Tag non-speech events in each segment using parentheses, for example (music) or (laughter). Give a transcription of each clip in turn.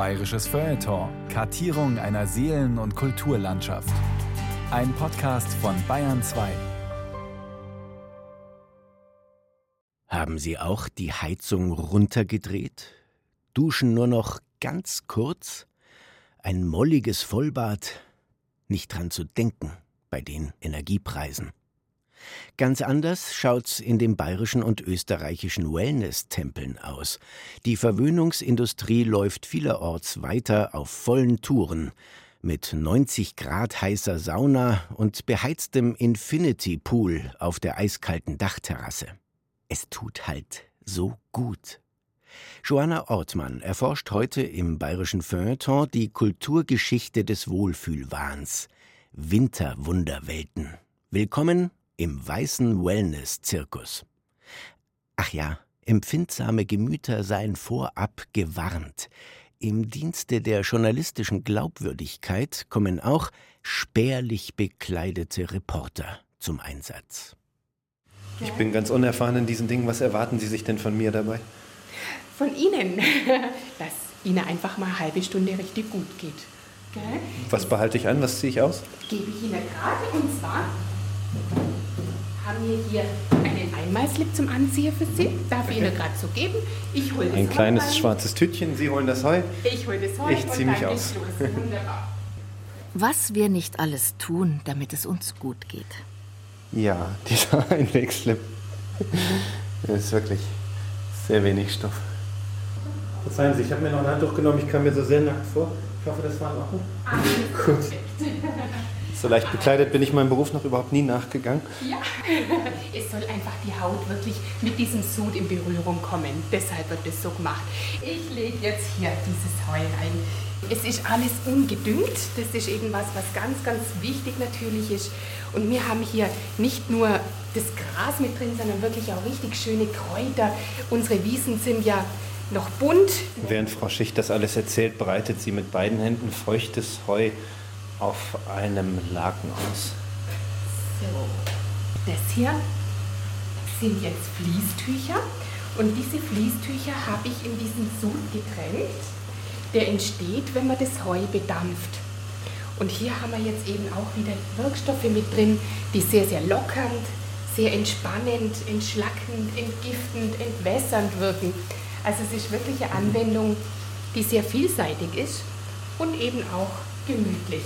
Bayerisches Feuilleton. Kartierung einer Seelen- und Kulturlandschaft. Ein Podcast von Bayern 2. Haben Sie auch die Heizung runtergedreht? Duschen nur noch ganz kurz? Ein molliges Vollbad? Nicht dran zu denken bei den Energiepreisen. Ganz anders schaut's in den bayerischen und österreichischen Wellness-Tempeln aus. Die Verwöhnungsindustrie läuft vielerorts weiter auf vollen Touren. Mit 90 Grad heißer Sauna und beheiztem Infinity Pool auf der eiskalten Dachterrasse. Es tut halt so gut. Joanna Ortmann erforscht heute im bayerischen Feuilleton die Kulturgeschichte des Wohlfühlwahns. Winterwunderwelten. Willkommen im weißen Wellness-Zirkus. Ach ja, empfindsame Gemüter seien vorab gewarnt. Im Dienste der journalistischen Glaubwürdigkeit kommen auch spärlich bekleidete Reporter zum Einsatz. Ich bin ganz unerfahren in diesen Dingen. Was erwarten Sie sich denn von mir dabei? Von Ihnen, (laughs) dass Ihnen einfach mal eine halbe Stunde richtig gut geht. Gell? Was behalte ich an? Was ziehe ich aus? Gebe ich Ihnen gerade und zwar haben wir hier einen Einmalslip zum Anziehen für Sie. Darf ich Ihnen gerade so geben. Ich hole das Ein Heu kleines rein. schwarzes Tütchen. Sie holen das Heu. Ich hole das Heu Ich und zieh dann mich aus. Was wir nicht alles tun, damit es uns gut geht. Ja, dieser (laughs) Einwegslip. Das ist wirklich sehr wenig Stoff. Verzeihen Sie, ich habe mir noch ein Handtuch genommen. Ich kam mir so sehr nackt vor. Ich hoffe, das war in Ordnung. Gut. (laughs) So leicht bekleidet bin ich meinem Beruf noch überhaupt nie nachgegangen. Ja, (laughs) es soll einfach die Haut wirklich mit diesem Sud in Berührung kommen. Deshalb wird das so gemacht. Ich lege jetzt hier dieses Heu rein. Es ist alles ungedüngt. Das ist eben was, was ganz, ganz wichtig natürlich ist. Und wir haben hier nicht nur das Gras mit drin, sondern wirklich auch richtig schöne Kräuter. Unsere Wiesen sind ja noch bunt. Während Frau Schicht das alles erzählt, breitet sie mit beiden Händen feuchtes Heu auf einem Laken aus. So, das hier sind jetzt Fließtücher und diese Fließtücher habe ich in diesen Sud getränkt. Der entsteht, wenn man das Heu bedampft. Und hier haben wir jetzt eben auch wieder Wirkstoffe mit drin, die sehr, sehr lockernd, sehr entspannend, entschlackend, entgiftend, entwässernd wirken. Also es ist wirklich eine Anwendung, die sehr vielseitig ist und eben auch gemütlich.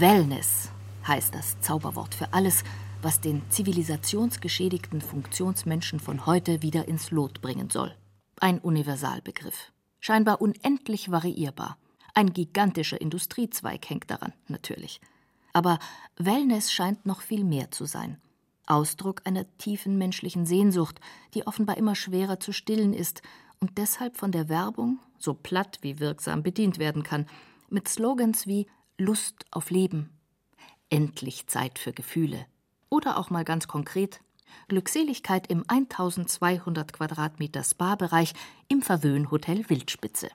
Wellness heißt das Zauberwort für alles, was den zivilisationsgeschädigten Funktionsmenschen von heute wieder ins Lot bringen soll. Ein Universalbegriff. Scheinbar unendlich variierbar. Ein gigantischer Industriezweig hängt daran, natürlich. Aber Wellness scheint noch viel mehr zu sein. Ausdruck einer tiefen menschlichen Sehnsucht, die offenbar immer schwerer zu stillen ist und deshalb von der Werbung, so platt wie wirksam bedient werden kann, mit Slogans wie Lust auf Leben, endlich Zeit für Gefühle oder auch mal ganz konkret Glückseligkeit im 1200 Quadratmeter Spa-Bereich im Verwöhnhotel Wildspitze.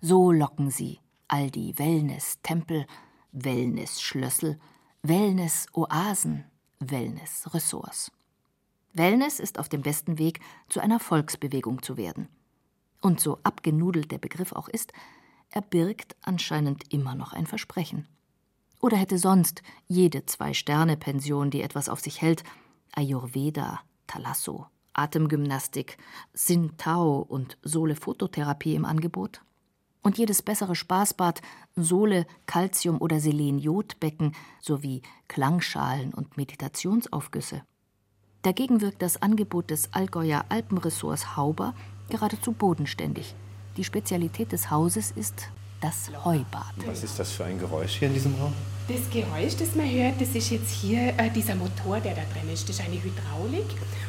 So locken sie all die Wellness-Tempel, Wellness-Schlössel, Wellness-Oasen, Wellness-Ressorts. Wellness ist auf dem besten Weg, zu einer Volksbewegung zu werden. Und so abgenudelt der Begriff auch ist, er birgt anscheinend immer noch ein Versprechen. Oder hätte sonst jede Zwei-Sterne-Pension, die etwas auf sich hält, Ayurveda, Thalasso, Atemgymnastik, Sintao und Sohle-Phototherapie im Angebot? Und jedes bessere Spaßbad Sohle, Calcium- oder Selen-Jodbecken sowie Klangschalen und Meditationsaufgüsse? Dagegen wirkt das Angebot des Allgäuer Alpenressorts Hauber geradezu bodenständig. Die Spezialität des Hauses ist das Heubad. Was ist das für ein Geräusch hier in diesem Raum? Das Geräusch, das man hört, das ist jetzt hier äh, dieser Motor, der da drin ist. Das ist eine Hydraulik.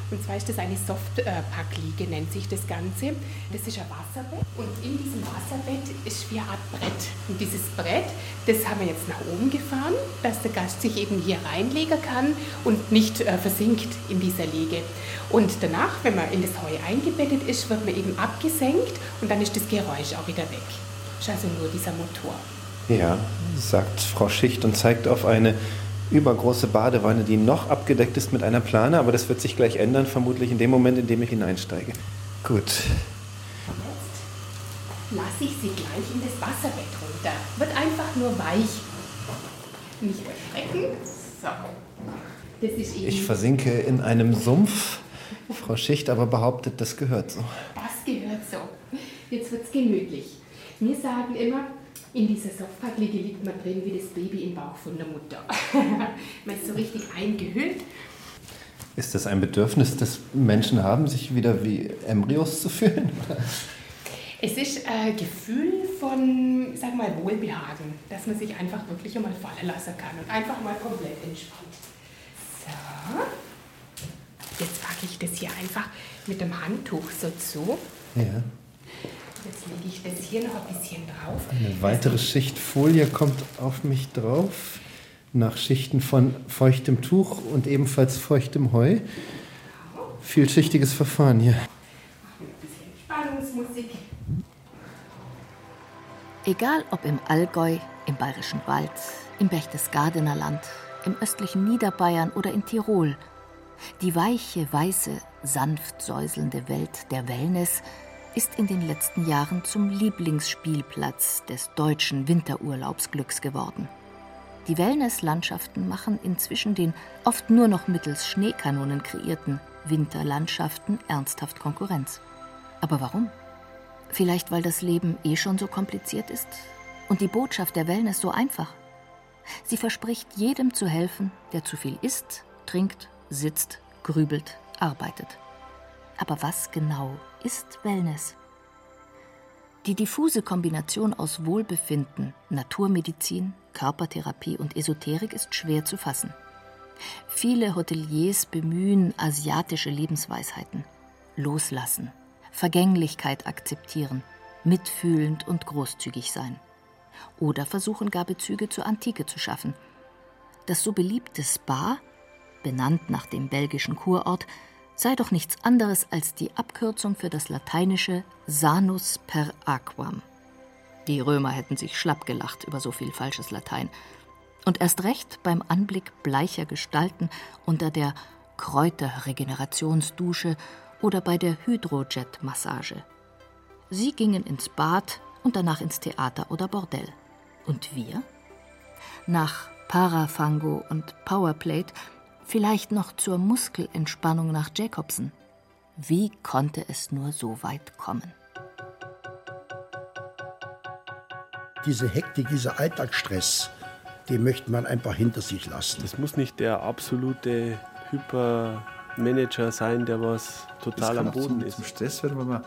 Und zwar ist das eine Softpackliege, nennt sich das Ganze. Das ist ein Wasserbett. Und in diesem Wasserbett ist wie eine Art Brett. Und dieses Brett, das haben wir jetzt nach oben gefahren, dass der Gast sich eben hier reinlegen kann und nicht äh, versinkt in dieser Liege. Und danach, wenn man in das Heu eingebettet ist, wird man eben abgesenkt und dann ist das Geräusch auch wieder weg. Das ist also nur dieser Motor. Ja, sagt Frau Schicht und zeigt auf eine übergroße Badewanne, die noch abgedeckt ist mit einer Plane, aber das wird sich gleich ändern, vermutlich in dem Moment, in dem ich hineinsteige. Gut. lasse ich sie gleich in das Wasserbett runter. Wird einfach nur weich. Nicht erschrecken. So. Das ist eben ich versinke in einem Sumpf. Frau Schicht aber behauptet, das gehört so. Das gehört so. Jetzt wird es gemütlich. Wir sagen immer, in dieser Softpackliege liegt man drin wie das Baby im Bauch von der Mutter. (laughs) man ist so richtig eingehüllt. Ist das ein Bedürfnis, das Menschen haben, sich wieder wie Embryos zu fühlen? Es ist ein Gefühl von, sag mal, Wohlbehagen, dass man sich einfach wirklich einmal fallen lassen kann und einfach mal komplett entspannt. So. Jetzt packe ich das hier einfach mit dem Handtuch so zu. Ja. Jetzt lege ich das hier noch ein bisschen drauf. Eine weitere Schicht Folie kommt auf mich drauf. Nach Schichten von feuchtem Tuch und ebenfalls feuchtem Heu. Vielschichtiges Verfahren hier. Ein bisschen Spannungsmusik. Egal ob im Allgäu, im Bayerischen Wald, im Berchtesgadener Land, im östlichen Niederbayern oder in Tirol, die weiche, weiße, sanft säuselnde Welt der Wellness ist in den letzten Jahren zum Lieblingsspielplatz des deutschen Winterurlaubsglücks geworden. Die Wellnesslandschaften machen inzwischen den oft nur noch mittels Schneekanonen kreierten Winterlandschaften ernsthaft Konkurrenz. Aber warum? Vielleicht weil das Leben eh schon so kompliziert ist und die Botschaft der Wellness so einfach. Sie verspricht jedem zu helfen, der zu viel isst, trinkt, sitzt, grübelt, arbeitet. Aber was genau ist Wellness? Die diffuse Kombination aus Wohlbefinden, Naturmedizin, Körpertherapie und Esoterik ist schwer zu fassen. Viele Hoteliers bemühen asiatische Lebensweisheiten. Loslassen, Vergänglichkeit akzeptieren, mitfühlend und großzügig sein. Oder versuchen gar Bezüge zur Antike zu schaffen. Das so beliebte Spa, benannt nach dem belgischen Kurort, sei doch nichts anderes als die Abkürzung für das lateinische sanus per aquam. Die Römer hätten sich schlapp gelacht über so viel falsches Latein. Und erst recht beim Anblick bleicher Gestalten unter der Kräuterregenerationsdusche oder bei der Hydrojet-Massage. Sie gingen ins Bad und danach ins Theater oder Bordell. Und wir? Nach Parafango und Powerplate vielleicht noch zur Muskelentspannung nach Jacobsen. Wie konnte es nur so weit kommen? Diese Hektik, dieser Alltagsstress, den möchte man einfach hinter sich lassen. Das muss nicht der absolute Hypermanager sein, der was total am Boden zum, ist. Zum Stress werden, wenn man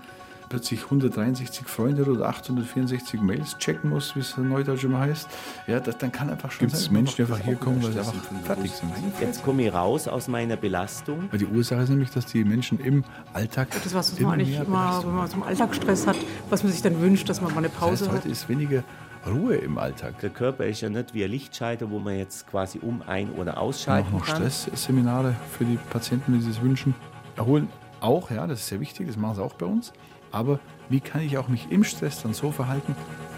plötzlich 163 Freunde oder 864 Mails checken muss, wie es neudeutsch immer heißt, ja, das, dann kann einfach schon Gibt es Menschen, die einfach hier kommen, weil sie einfach fertig sind. Jetzt komme ich raus aus meiner Belastung. Weil die Ursache ist nämlich, dass die Menschen im Alltag. Das was, man eigentlich immer, wenn man so einen Alltagsstress hat, was man sich dann wünscht, dass man mal eine Pause das heißt, hat. heute ist weniger Ruhe im Alltag. Der Körper ist ja nicht wie ein Lichtschalter, wo man jetzt quasi um ein- oder ausschalten auch noch kann. Stressseminare für die Patienten, die sich das wünschen. Erholen auch, ja, das ist sehr wichtig, das machen sie auch bei uns. Aber wie kann ich auch mich im Stress dann so verhalten,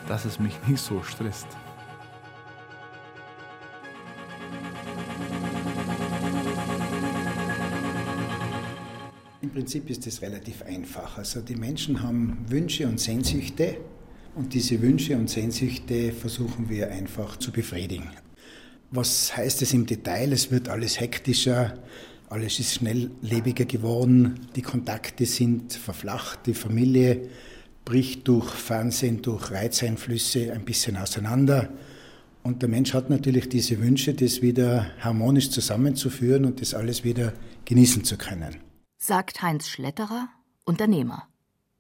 dass es mich nicht so stresst? Im Prinzip ist es relativ einfach. Also die Menschen haben Wünsche und Sehnsüchte und diese Wünsche und Sehnsüchte versuchen wir einfach zu befriedigen. Was heißt es im Detail? Es wird alles hektischer, alles ist schnelllebiger geworden, die Kontakte sind verflacht, die Familie bricht durch Fernsehen, durch Reizeinflüsse ein bisschen auseinander. Und der Mensch hat natürlich diese Wünsche, das wieder harmonisch zusammenzuführen und das alles wieder genießen zu können. Sagt Heinz Schletterer, Unternehmer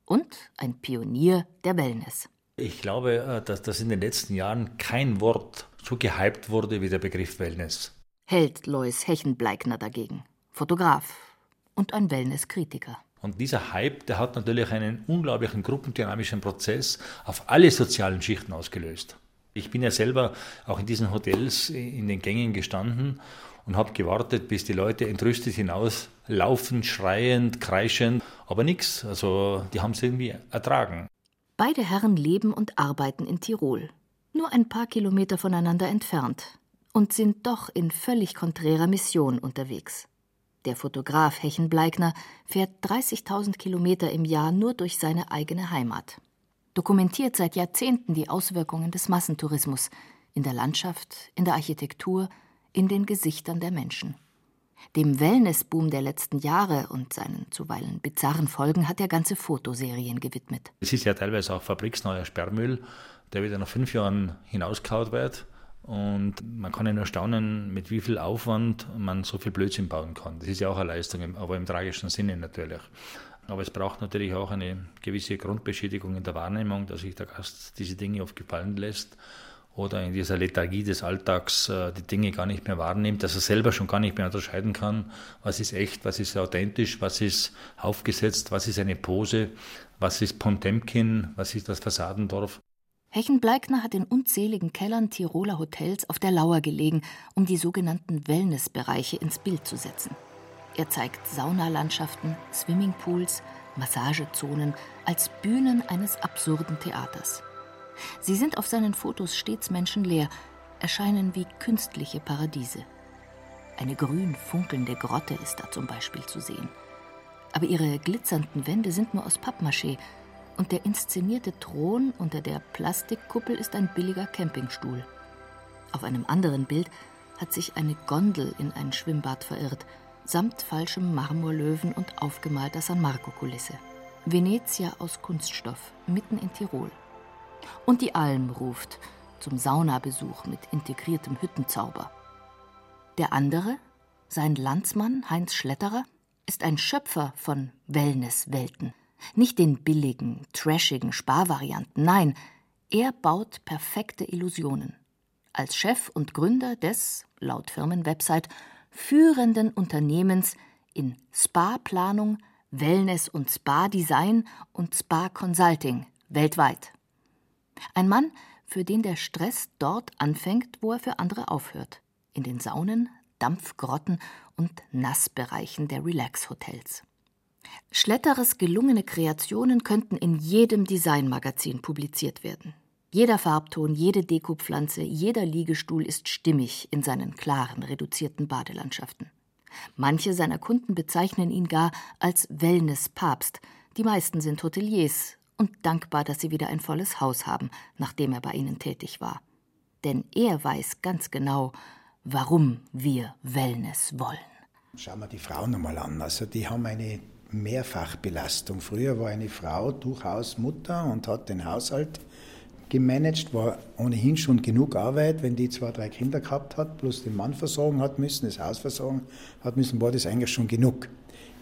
und ein Pionier der Wellness. Ich glaube, äh, dass das in den letzten Jahren kein Wort so gehypt wurde wie der Begriff Wellness. Hält Lois Hechenbleikner dagegen, Fotograf und ein Wellnesskritiker. Und dieser Hype, der hat natürlich einen unglaublichen gruppendynamischen Prozess auf alle sozialen Schichten ausgelöst. Ich bin ja selber auch in diesen Hotels in den Gängen gestanden und habe gewartet, bis die Leute entrüstet hinauslaufen, schreiend, kreischend, aber nichts. Also die haben es irgendwie ertragen. Beide Herren leben und arbeiten in Tirol, nur ein paar Kilometer voneinander entfernt, und sind doch in völlig konträrer Mission unterwegs. Der Fotograf Hechenbleikner fährt 30.000 Kilometer im Jahr nur durch seine eigene Heimat. dokumentiert seit Jahrzehnten die Auswirkungen des Massentourismus in der Landschaft, in der Architektur, in den Gesichtern der Menschen. Dem Wellnessboom der letzten Jahre und seinen zuweilen bizarren Folgen hat er ganze Fotoserien gewidmet. Es ist ja teilweise auch fabriksneuer Sperrmüll, der wieder nach fünf Jahren hinauskaut wird. Und man kann ja nur staunen, mit wie viel Aufwand man so viel Blödsinn bauen kann. Das ist ja auch eine Leistung, aber im tragischen Sinne natürlich. Aber es braucht natürlich auch eine gewisse Grundbeschädigung in der Wahrnehmung, dass sich der Gast diese Dinge oft gefallen lässt oder in dieser Lethargie des Alltags äh, die Dinge gar nicht mehr wahrnimmt, dass er selber schon gar nicht mehr unterscheiden kann, was ist echt, was ist authentisch, was ist aufgesetzt, was ist eine Pose, was ist Pontemkin, was ist das Fassadendorf. Hechenbleikner hat in unzähligen Kellern Tiroler Hotels auf der Lauer gelegen, um die sogenannten Wellnessbereiche ins Bild zu setzen. Er zeigt Saunalandschaften, Swimmingpools, Massagezonen als Bühnen eines absurden Theaters. Sie sind auf seinen Fotos stets menschenleer, erscheinen wie künstliche Paradiese. Eine grün funkelnde Grotte ist da zum Beispiel zu sehen. Aber ihre glitzernden Wände sind nur aus Pappmaché und der inszenierte Thron unter der Plastikkuppel ist ein billiger Campingstuhl. Auf einem anderen Bild hat sich eine Gondel in ein Schwimmbad verirrt, samt falschem Marmorlöwen und aufgemalter San Marco-Kulisse. Venezia aus Kunststoff, mitten in Tirol. Und die Alm ruft zum Saunabesuch mit integriertem Hüttenzauber. Der andere, sein Landsmann Heinz Schletterer, ist ein Schöpfer von Wellnesswelten. Nicht den billigen, trashigen Sparvarianten, nein, er baut perfekte Illusionen. Als Chef und Gründer des, laut Firmenwebsite, führenden Unternehmens in Spa-Planung, Wellness- und Spa-Design und Spa-Consulting weltweit. Ein Mann, für den der Stress dort anfängt, wo er für andere aufhört. In den Saunen, Dampfgrotten und Nassbereichen der Relax-Hotels. Schletteres gelungene Kreationen könnten in jedem Designmagazin publiziert werden. Jeder Farbton, jede Dekopflanze, jeder Liegestuhl ist stimmig in seinen klaren, reduzierten Badelandschaften. Manche seiner Kunden bezeichnen ihn gar als Wellness-Papst. Die meisten sind Hoteliers und dankbar, dass sie wieder ein volles Haus haben, nachdem er bei ihnen tätig war. Denn er weiß ganz genau, warum wir Wellness wollen. Schauen wir die Frauen nochmal an. Also die haben eine Mehrfachbelastung. Früher war eine Frau durchaus Mutter und hat den Haushalt gemanagt, war ohnehin schon genug Arbeit, wenn die zwei, drei Kinder gehabt hat, plus den Mann versorgen hat müssen, das Haus versorgen hat müssen, war das eigentlich schon genug.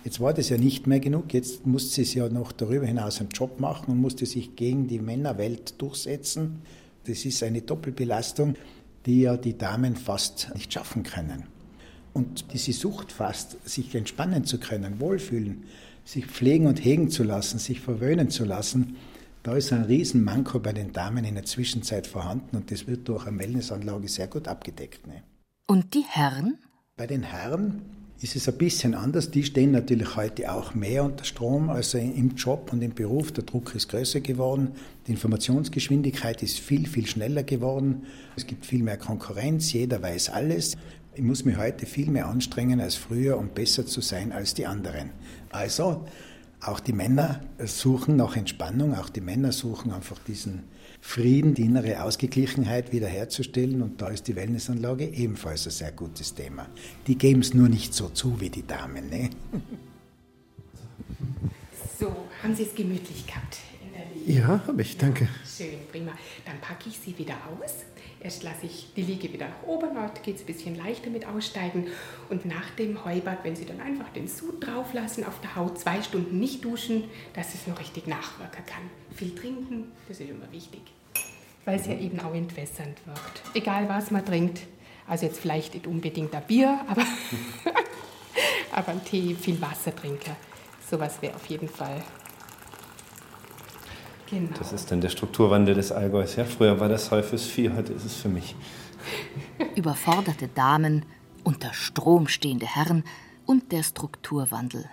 Jetzt war das ja nicht mehr genug, jetzt musste sie ja noch darüber hinaus einen Job machen und musste sich gegen die Männerwelt durchsetzen. Das ist eine Doppelbelastung, die ja die Damen fast nicht schaffen können. Und diese Sucht fast, sich entspannen zu können, wohlfühlen, sich pflegen und hegen zu lassen, sich verwöhnen zu lassen, da ist ein Riesenmanko bei den Damen in der Zwischenzeit vorhanden und das wird durch eine Wellnessanlage sehr gut abgedeckt. Ne? Und die Herren? Bei den Herren ist es ein bisschen anders. Die stehen natürlich heute auch mehr unter Strom als im Job und im Beruf. Der Druck ist größer geworden. Die Informationsgeschwindigkeit ist viel, viel schneller geworden. Es gibt viel mehr Konkurrenz. Jeder weiß alles. Ich muss mich heute viel mehr anstrengen als früher, um besser zu sein als die anderen. Also, auch die Männer suchen nach Entspannung, auch die Männer suchen einfach diesen Frieden, die innere Ausgeglichenheit wiederherzustellen. Und da ist die Wellnessanlage ebenfalls ein sehr gutes Thema. Die geben es nur nicht so zu wie die Damen. Ne? So, haben Sie es gemütlich gehabt? Ja, habe ich, danke. Schön, prima. Dann packe ich Sie wieder aus. Erst lasse ich die Liege wieder nach oben, dort geht es ein bisschen leichter mit Aussteigen. Und nach dem Heubad, wenn Sie dann einfach den Sud drauf lassen auf der Haut, zwei Stunden nicht duschen, dass es noch richtig nachwirken kann. Viel trinken, das ist immer wichtig. Weil es ja eben auch entwässernd wirkt. Egal was man trinkt. Also jetzt vielleicht nicht unbedingt ein Bier, aber, (laughs) aber ein Tee, viel Wasser trinken. Sowas wäre auf jeden Fall Genau. Das ist dann der Strukturwandel des Allgäus. Ja, früher war das Heu fürs Vieh, heute ist es für mich. (laughs) Überforderte Damen, unter Strom stehende Herren und der Strukturwandel.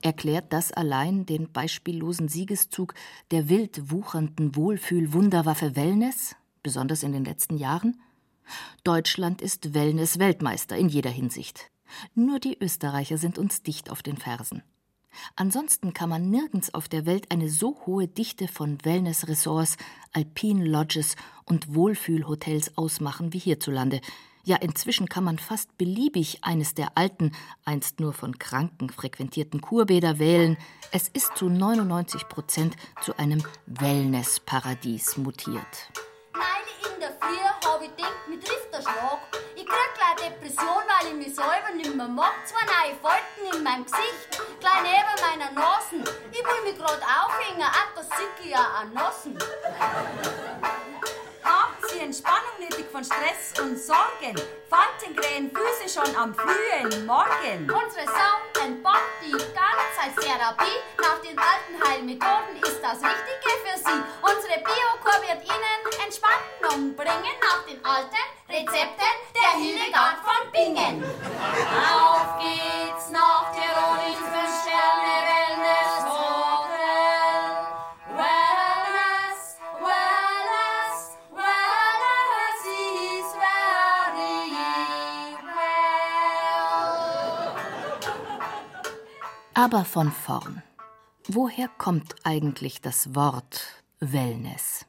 Erklärt das allein den beispiellosen Siegeszug der wild wuchernden Wohlfühl-Wunderwaffe Wellness, besonders in den letzten Jahren? Deutschland ist Wellness-Weltmeister in jeder Hinsicht. Nur die Österreicher sind uns dicht auf den Fersen. Ansonsten kann man nirgends auf der Welt eine so hohe Dichte von Wellness-Ressorts, Alpine Lodges und Wohlfühlhotels ausmachen wie hierzulande. Ja, inzwischen kann man fast beliebig eines der alten, einst nur von Kranken frequentierten Kurbäder wählen. Es ist zu 99 Prozent zu einem Wellnessparadies mutiert. Krieg gleich Depression, weil ich mich selber nicht mehr mag. Zwei neue Falten in meinem Gesicht, gleich neben meiner Nase. Ich will mich grad aufhängen, auch das sieht ja an Nassen. Entspannung nötig von Stress und Sorgen? Faltenkrähen Füße schon am frühen Morgen. Unsere Sound and Body ganz als Therapie. Nach den alten Heilmethoden ist das Richtige für Sie. Unsere Biokur wird Ihnen Entspannung bringen nach den alten Rezepten der Hildegard von Bingen. Auf geht's nach Tirol ins Fünf-Sterne Aber von vorn. Woher kommt eigentlich das Wort Wellness?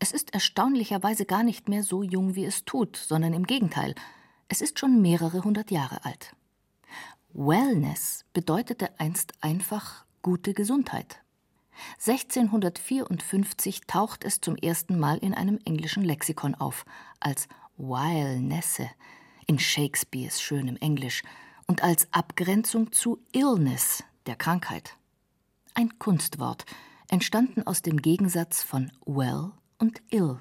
Es ist erstaunlicherweise gar nicht mehr so jung, wie es tut, sondern im Gegenteil, es ist schon mehrere hundert Jahre alt. Wellness bedeutete einst einfach gute Gesundheit. 1654 taucht es zum ersten Mal in einem englischen Lexikon auf, als Wildnesse in Shakespeares schönem Englisch und als Abgrenzung zu Illness, der Krankheit. Ein Kunstwort, entstanden aus dem Gegensatz von well und ill,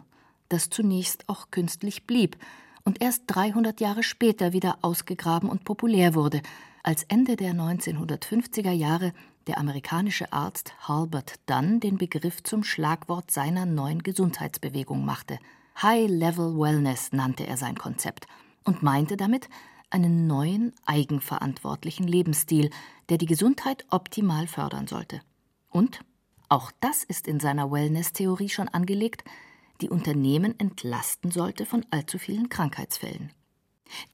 das zunächst auch künstlich blieb und erst 300 Jahre später wieder ausgegraben und populär wurde, als Ende der 1950er Jahre der amerikanische Arzt Halbert Dunn den Begriff zum Schlagwort seiner neuen Gesundheitsbewegung machte. High-Level Wellness nannte er sein Konzept und meinte damit einen neuen, eigenverantwortlichen Lebensstil, der die Gesundheit optimal fördern sollte. Und, auch das ist in seiner Wellness-Theorie schon angelegt, die Unternehmen entlasten sollte von allzu vielen Krankheitsfällen.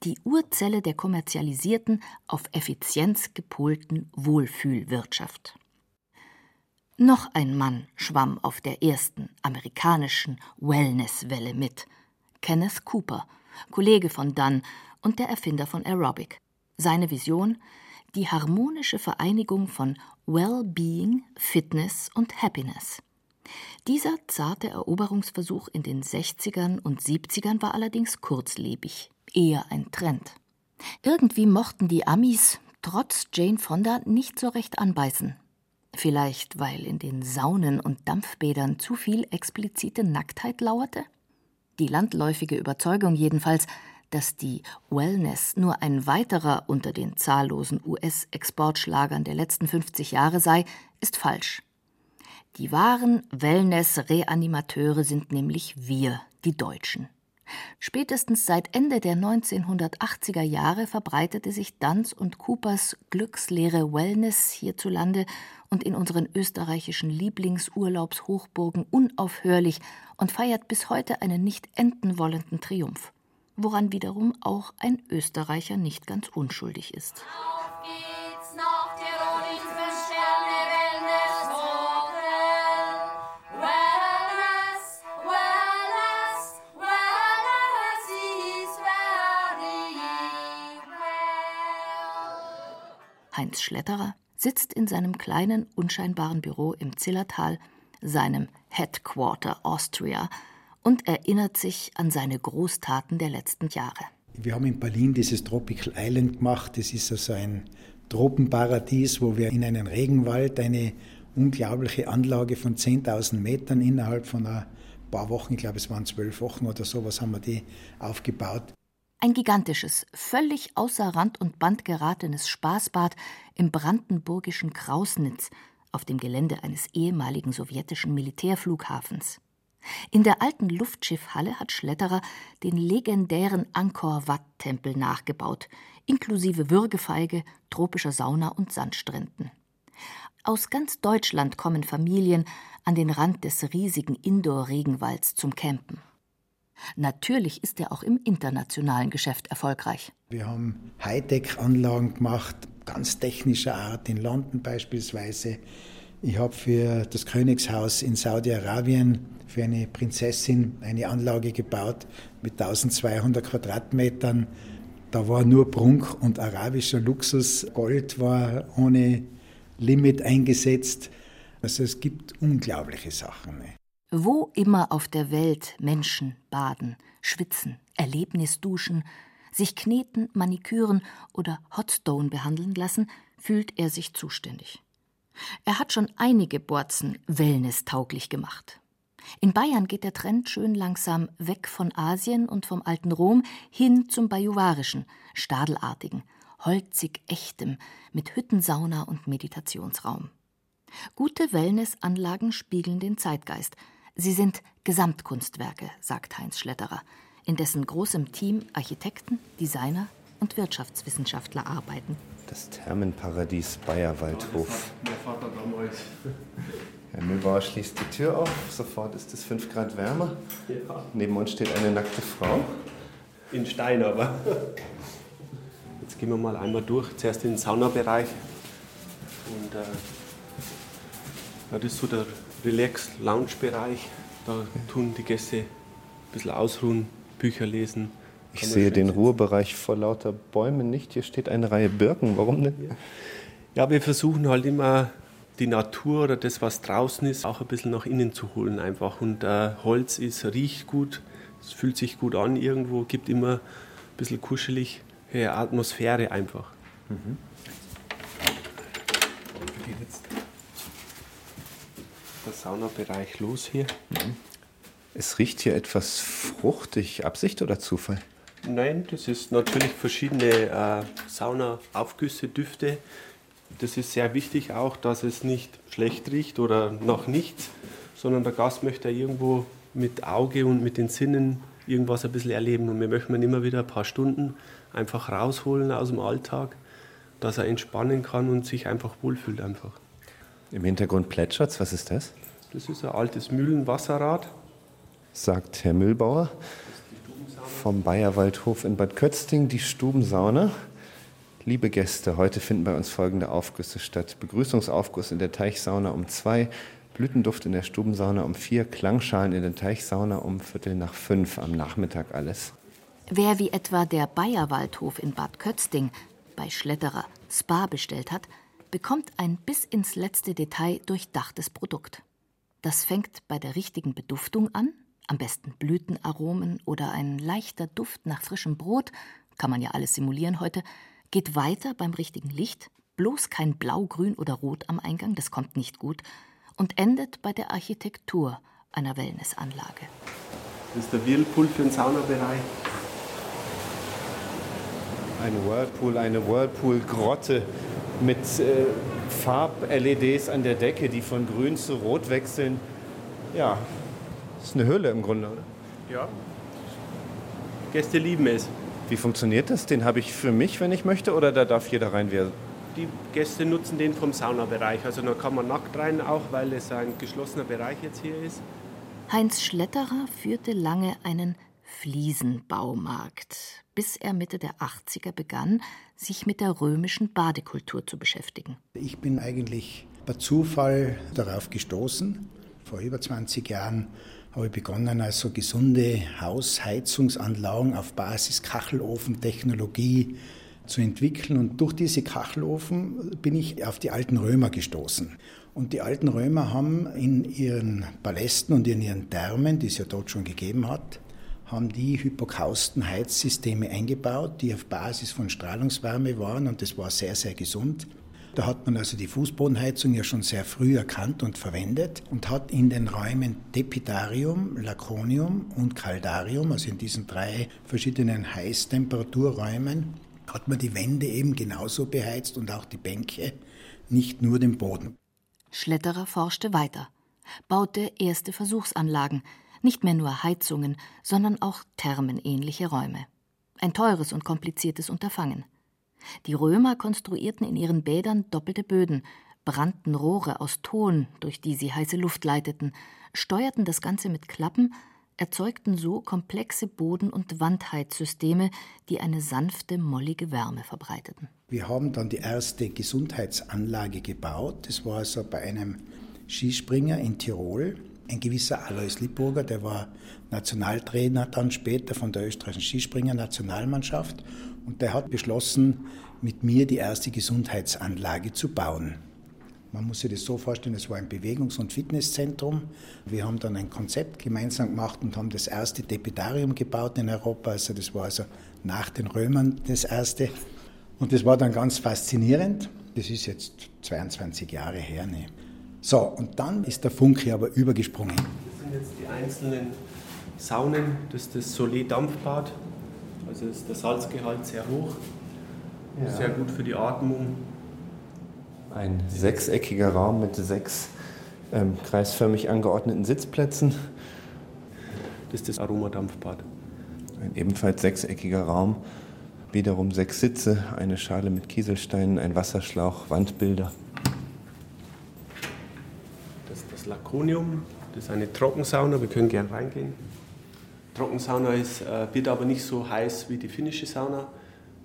Die Urzelle der kommerzialisierten, auf Effizienz gepolten Wohlfühlwirtschaft. Noch ein Mann schwamm auf der ersten amerikanischen Wellnesswelle mit. Kenneth Cooper, Kollege von Dunn und der Erfinder von Aerobic. Seine Vision die harmonische Vereinigung von Well-Being, Fitness und Happiness. Dieser zarte Eroberungsversuch in den 60ern und 70ern war allerdings kurzlebig, eher ein Trend. Irgendwie mochten die Amis trotz Jane Fonda nicht so recht anbeißen. Vielleicht, weil in den Saunen und Dampfbädern zu viel explizite Nacktheit lauerte? Die landläufige Überzeugung jedenfalls, dass die Wellness nur ein weiterer unter den zahllosen US-Exportschlagern der letzten 50 Jahre sei, ist falsch. Die wahren Wellness-Reanimateure sind nämlich wir, die Deutschen. Spätestens seit Ende der 1980er Jahre verbreitete sich Danz und Coopers Glückslehre Wellness hierzulande und in unseren österreichischen Lieblingsurlaubshochburgen unaufhörlich und feiert bis heute einen nicht enden wollenden Triumph, woran wiederum auch ein Österreicher nicht ganz unschuldig ist. Auf geht's nach Tirol ins. Heinz Schletterer sitzt in seinem kleinen, unscheinbaren Büro im Zillertal, seinem Headquarter Austria, und erinnert sich an seine Großtaten der letzten Jahre. Wir haben in Berlin dieses Tropical Island gemacht. Das ist also ein Tropenparadies, wo wir in einen Regenwald eine unglaubliche Anlage von 10.000 Metern innerhalb von ein paar Wochen, ich glaube es waren zwölf Wochen oder sowas, haben wir die aufgebaut. Ein gigantisches, völlig außer Rand und Band geratenes Spaßbad im brandenburgischen Krausnitz auf dem Gelände eines ehemaligen sowjetischen Militärflughafens. In der alten Luftschiffhalle hat Schletterer den legendären Angkor-Wat-Tempel nachgebaut, inklusive Würgefeige, tropischer Sauna und Sandstränden. Aus ganz Deutschland kommen Familien an den Rand des riesigen Indoor-Regenwalds zum Campen. Natürlich ist er auch im internationalen Geschäft erfolgreich. Wir haben Hightech-Anlagen gemacht, ganz technischer Art, in London beispielsweise. Ich habe für das Königshaus in Saudi-Arabien für eine Prinzessin eine Anlage gebaut mit 1200 Quadratmetern. Da war nur Prunk und arabischer Luxus. Gold war ohne Limit eingesetzt. Also es gibt unglaubliche Sachen. Wo immer auf der Welt Menschen baden, schwitzen, Erlebnisduschen, sich kneten, maniküren oder Hotstone behandeln lassen, fühlt er sich zuständig. Er hat schon einige Borzen wellnesstauglich gemacht. In Bayern geht der Trend schön langsam weg von Asien und vom alten Rom hin zum bajuwarischen, stadelartigen, holzig echtem, mit Hüttensauna und Meditationsraum. Gute Wellnessanlagen spiegeln den Zeitgeist. Sie sind Gesamtkunstwerke, sagt Heinz Schletterer, in dessen großem Team Architekten, Designer und Wirtschaftswissenschaftler arbeiten. Das Thermenparadies Bayerwaldhof. Der Vater damals. Herr Müllbauer schließt die Tür auf, sofort ist es 5 Grad wärmer. Ja. Neben uns steht eine nackte Frau. In Stein aber. Jetzt gehen wir mal einmal durch. Zuerst in den Saunabereich. Und äh, das ist so der Relax-Lounge-Bereich. Da tun die Gäste ein bisschen ausruhen, Bücher lesen. Ich sehe den Ruhebereich vor lauter Bäumen nicht. Hier steht eine Reihe Birken. Warum denn? Ja, wir versuchen halt immer die Natur oder das, was draußen ist, auch ein bisschen nach innen zu holen einfach. Und äh, Holz ist, riecht gut, es fühlt sich gut an irgendwo, gibt immer ein bisschen kuschelig äh, Atmosphäre einfach. Mhm. Geht jetzt der Saunabereich los hier. Mhm. Es riecht hier etwas fruchtig. Absicht oder Zufall? Nein, das ist natürlich verschiedene äh, Saunaaufgüsse, Düfte. Das ist sehr wichtig auch, dass es nicht schlecht riecht oder nach nichts, sondern der Gast möchte irgendwo mit Auge und mit den Sinnen irgendwas ein bisschen erleben. Und wir möchten immer wieder ein paar Stunden einfach rausholen aus dem Alltag, dass er entspannen kann und sich einfach wohlfühlt einfach. Im Hintergrund plätschert's. Was ist das? Das ist ein altes Mühlenwasserrad. Sagt Herr Müllbauer vom Bayerwaldhof in Bad Kötzting, die Stubensauna. Liebe Gäste, heute finden bei uns folgende Aufgüsse statt. Begrüßungsaufguss in der Teichsauna um zwei, Blütenduft in der Stubensauna um vier, Klangschalen in der Teichsauna um Viertel nach fünf am Nachmittag alles. Wer wie etwa der Bayerwaldhof in Bad Kötzting bei Schletterer Spa bestellt hat, bekommt ein bis ins letzte Detail durchdachtes Produkt. Das fängt bei der richtigen Beduftung an, am besten Blütenaromen oder ein leichter Duft nach frischem Brot, kann man ja alles simulieren heute, geht weiter beim richtigen Licht, bloß kein Blau, Grün oder Rot am Eingang, das kommt nicht gut, und endet bei der Architektur einer Wellnessanlage. Das ist der Whirlpool für den Saunabereich. Ein Whirlpool, eine Whirlpool-Grotte mit äh, Farb-LEDs an der Decke, die von grün zu rot wechseln. Ja, das ist eine Höhle im Grunde, oder? Ja. Gäste lieben es. Wie funktioniert das? Den habe ich für mich, wenn ich möchte, oder da darf jeder rein, wer die Gäste nutzen den vom Saunabereich. Also da kann man nackt rein, auch weil es ein geschlossener Bereich jetzt hier ist. Heinz Schletterer führte lange einen Fliesenbaumarkt, bis er Mitte der 80er begann, sich mit der römischen Badekultur zu beschäftigen. Ich bin eigentlich per Zufall darauf gestoßen. Vor über 20 Jahren habe ich begonnen, also gesunde Hausheizungsanlagen auf Basis Kachelofentechnologie zu entwickeln. Und durch diese Kachelofen bin ich auf die alten Römer gestoßen. Und die alten Römer haben in ihren Palästen und in ihren Thermen, die es ja dort schon gegeben hat, haben die Hypokausten-Heizsysteme eingebaut, die auf Basis von Strahlungswärme waren und das war sehr, sehr gesund. Da hat man also die Fußbodenheizung ja schon sehr früh erkannt und verwendet und hat in den Räumen Tepidarium, Laconium und Caldarium, also in diesen drei verschiedenen Heißtemperaturräumen, hat man die Wände eben genauso beheizt und auch die Bänke, nicht nur den Boden. Schletterer forschte weiter, baute erste Versuchsanlagen, nicht mehr nur Heizungen, sondern auch thermenähnliche Räume. Ein teures und kompliziertes Unterfangen. Die Römer konstruierten in ihren Bädern doppelte Böden, brannten Rohre aus Ton, durch die sie heiße Luft leiteten, steuerten das Ganze mit Klappen, erzeugten so komplexe Boden- und Wandheizsysteme, die eine sanfte, mollige Wärme verbreiteten. Wir haben dann die erste Gesundheitsanlage gebaut. Das war also bei einem Skispringer in Tirol, ein gewisser Alois Lippburger, der war Nationaltrainer dann später von der österreichischen Skispringer-Nationalmannschaft und der hat beschlossen, mit mir die erste Gesundheitsanlage zu bauen. Man muss sich das so vorstellen, es war ein Bewegungs- und Fitnesszentrum. Wir haben dann ein Konzept gemeinsam gemacht und haben das erste Depitarium gebaut in Europa. Also das war also nach den Römern das erste. Und das war dann ganz faszinierend. Das ist jetzt 22 Jahre her. Ne? So, und dann ist der Funke aber übergesprungen. Das sind jetzt die einzelnen Saunen. Das ist das Soleil-Dampfbad. Also ist der Salzgehalt sehr hoch. Ja. Sehr gut für die Atmung. Ein sechseckiger Raum mit sechs ähm, kreisförmig angeordneten Sitzplätzen. Das ist das Aromadampfbad. Ein ebenfalls sechseckiger Raum, wiederum sechs Sitze, eine Schale mit Kieselsteinen, ein Wasserschlauch, Wandbilder. Das ist das ist eine Trockensauna, wir können gern reingehen. Trockensauna ist, äh, wird aber nicht so heiß wie die finnische Sauna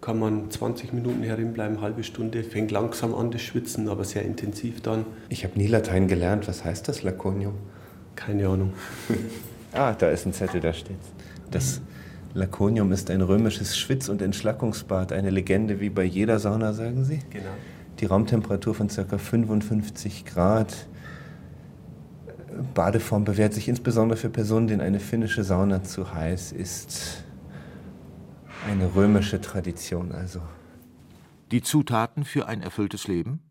kann man 20 Minuten herinbleiben, halbe Stunde, fängt langsam an das Schwitzen, aber sehr intensiv dann. Ich habe nie Latein gelernt. Was heißt das Laconium? Keine Ahnung. (laughs) ah, da ist ein Zettel, da steht Das Laconium ist ein römisches Schwitz- und Entschlackungsbad, eine Legende wie bei jeder Sauna, sagen Sie? Genau. Die Raumtemperatur von ca. 55 Grad. Badeform bewährt sich insbesondere für Personen, denen eine finnische Sauna zu heiß ist. Eine römische Tradition also. Die Zutaten für ein erfülltes Leben?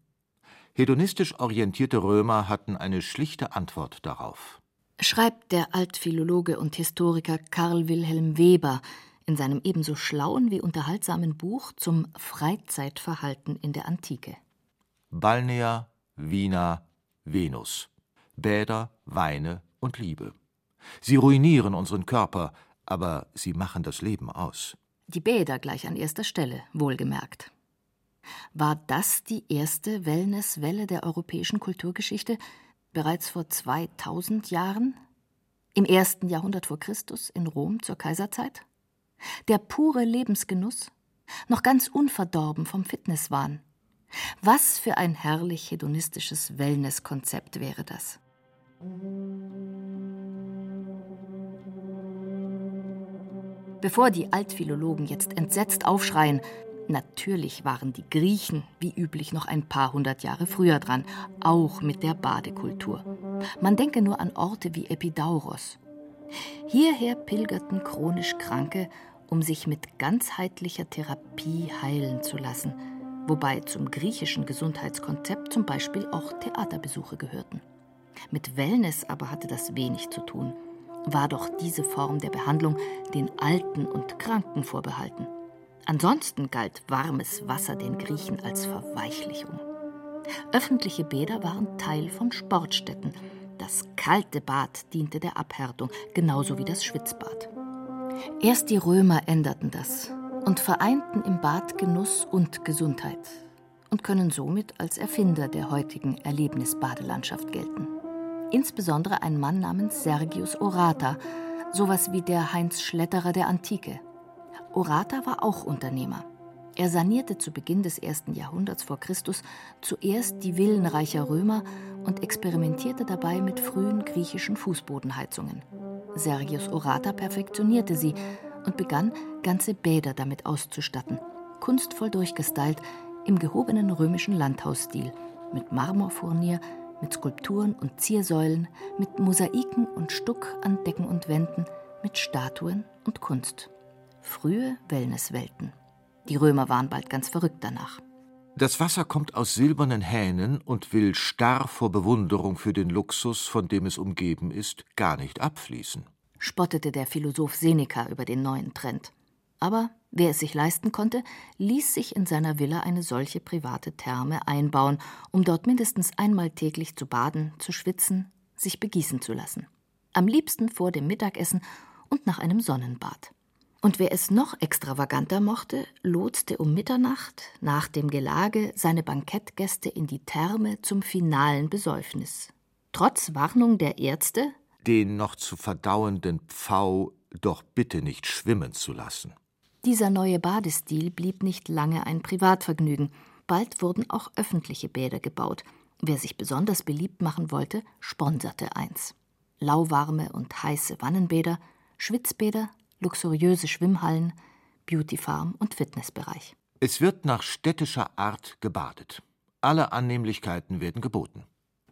Hedonistisch orientierte Römer hatten eine schlichte Antwort darauf. Schreibt der Altphilologe und Historiker Karl Wilhelm Weber in seinem ebenso schlauen wie unterhaltsamen Buch zum Freizeitverhalten in der Antike. Balnea, Vina, Venus. Bäder, Weine und Liebe. Sie ruinieren unseren Körper, aber sie machen das Leben aus. Die Bäder gleich an erster Stelle, wohlgemerkt. War das die erste Wellnesswelle der europäischen Kulturgeschichte bereits vor 2000 Jahren? Im ersten Jahrhundert vor Christus in Rom zur Kaiserzeit? Der pure Lebensgenuss, noch ganz unverdorben vom Fitnesswahn. Was für ein herrlich hedonistisches Wellnesskonzept wäre das? Bevor die Altphilologen jetzt entsetzt aufschreien, natürlich waren die Griechen wie üblich noch ein paar hundert Jahre früher dran, auch mit der Badekultur. Man denke nur an Orte wie Epidauros. Hierher pilgerten chronisch Kranke, um sich mit ganzheitlicher Therapie heilen zu lassen, wobei zum griechischen Gesundheitskonzept zum Beispiel auch Theaterbesuche gehörten. Mit Wellness aber hatte das wenig zu tun war doch diese Form der Behandlung den Alten und Kranken vorbehalten. Ansonsten galt warmes Wasser den Griechen als Verweichlichung. Öffentliche Bäder waren Teil von Sportstätten. Das kalte Bad diente der Abhärtung, genauso wie das Schwitzbad. Erst die Römer änderten das und vereinten im Bad Genuss und Gesundheit und können somit als Erfinder der heutigen Erlebnisbadelandschaft gelten insbesondere ein Mann namens Sergius Orata, sowas wie der Heinz Schletterer der Antike. Orata war auch Unternehmer. Er sanierte zu Beginn des ersten Jahrhunderts vor Christus zuerst die Villen reicher Römer und experimentierte dabei mit frühen griechischen Fußbodenheizungen. Sergius Orata perfektionierte sie und begann, ganze Bäder damit auszustatten, kunstvoll durchgestylt im gehobenen römischen Landhausstil, mit Marmorfurnier, mit Skulpturen und Ziersäulen, mit Mosaiken und Stuck an Decken und Wänden, mit Statuen und Kunst. Frühe Wellnesswelten. Die Römer waren bald ganz verrückt danach. Das Wasser kommt aus silbernen Hähnen und will starr vor Bewunderung für den Luxus, von dem es umgeben ist, gar nicht abfließen. Spottete der Philosoph Seneca über den neuen Trend. Aber wer es sich leisten konnte, ließ sich in seiner Villa eine solche private Therme einbauen, um dort mindestens einmal täglich zu baden, zu schwitzen, sich begießen zu lassen. Am liebsten vor dem Mittagessen und nach einem Sonnenbad. Und wer es noch extravaganter mochte, lotste um Mitternacht nach dem Gelage seine Bankettgäste in die Therme zum finalen Besäufnis. Trotz Warnung der Ärzte, den noch zu verdauenden Pfau doch bitte nicht schwimmen zu lassen. Dieser neue Badestil blieb nicht lange ein Privatvergnügen. Bald wurden auch öffentliche Bäder gebaut. Wer sich besonders beliebt machen wollte, sponserte eins. Lauwarme und heiße Wannenbäder, Schwitzbäder, luxuriöse Schwimmhallen, Beautyfarm und Fitnessbereich. Es wird nach städtischer Art gebadet. Alle Annehmlichkeiten werden geboten.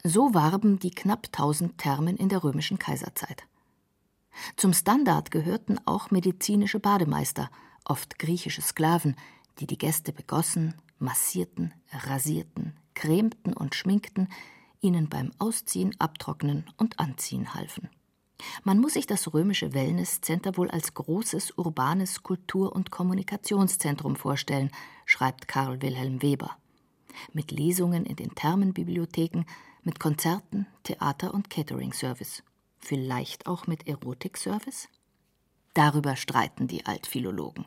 So warben die knapp tausend Thermen in der römischen Kaiserzeit. Zum Standard gehörten auch medizinische Bademeister, oft griechische Sklaven, die die Gäste begossen, massierten, rasierten, cremten und schminkten, ihnen beim Ausziehen, Abtrocknen und Anziehen halfen. Man muss sich das römische Wellnesscenter wohl als großes urbanes Kultur- und Kommunikationszentrum vorstellen, schreibt Karl Wilhelm Weber. Mit Lesungen in den Thermenbibliotheken, mit Konzerten, Theater- und Catering-Service. Vielleicht auch mit Erotik-Service? Darüber streiten die Altphilologen.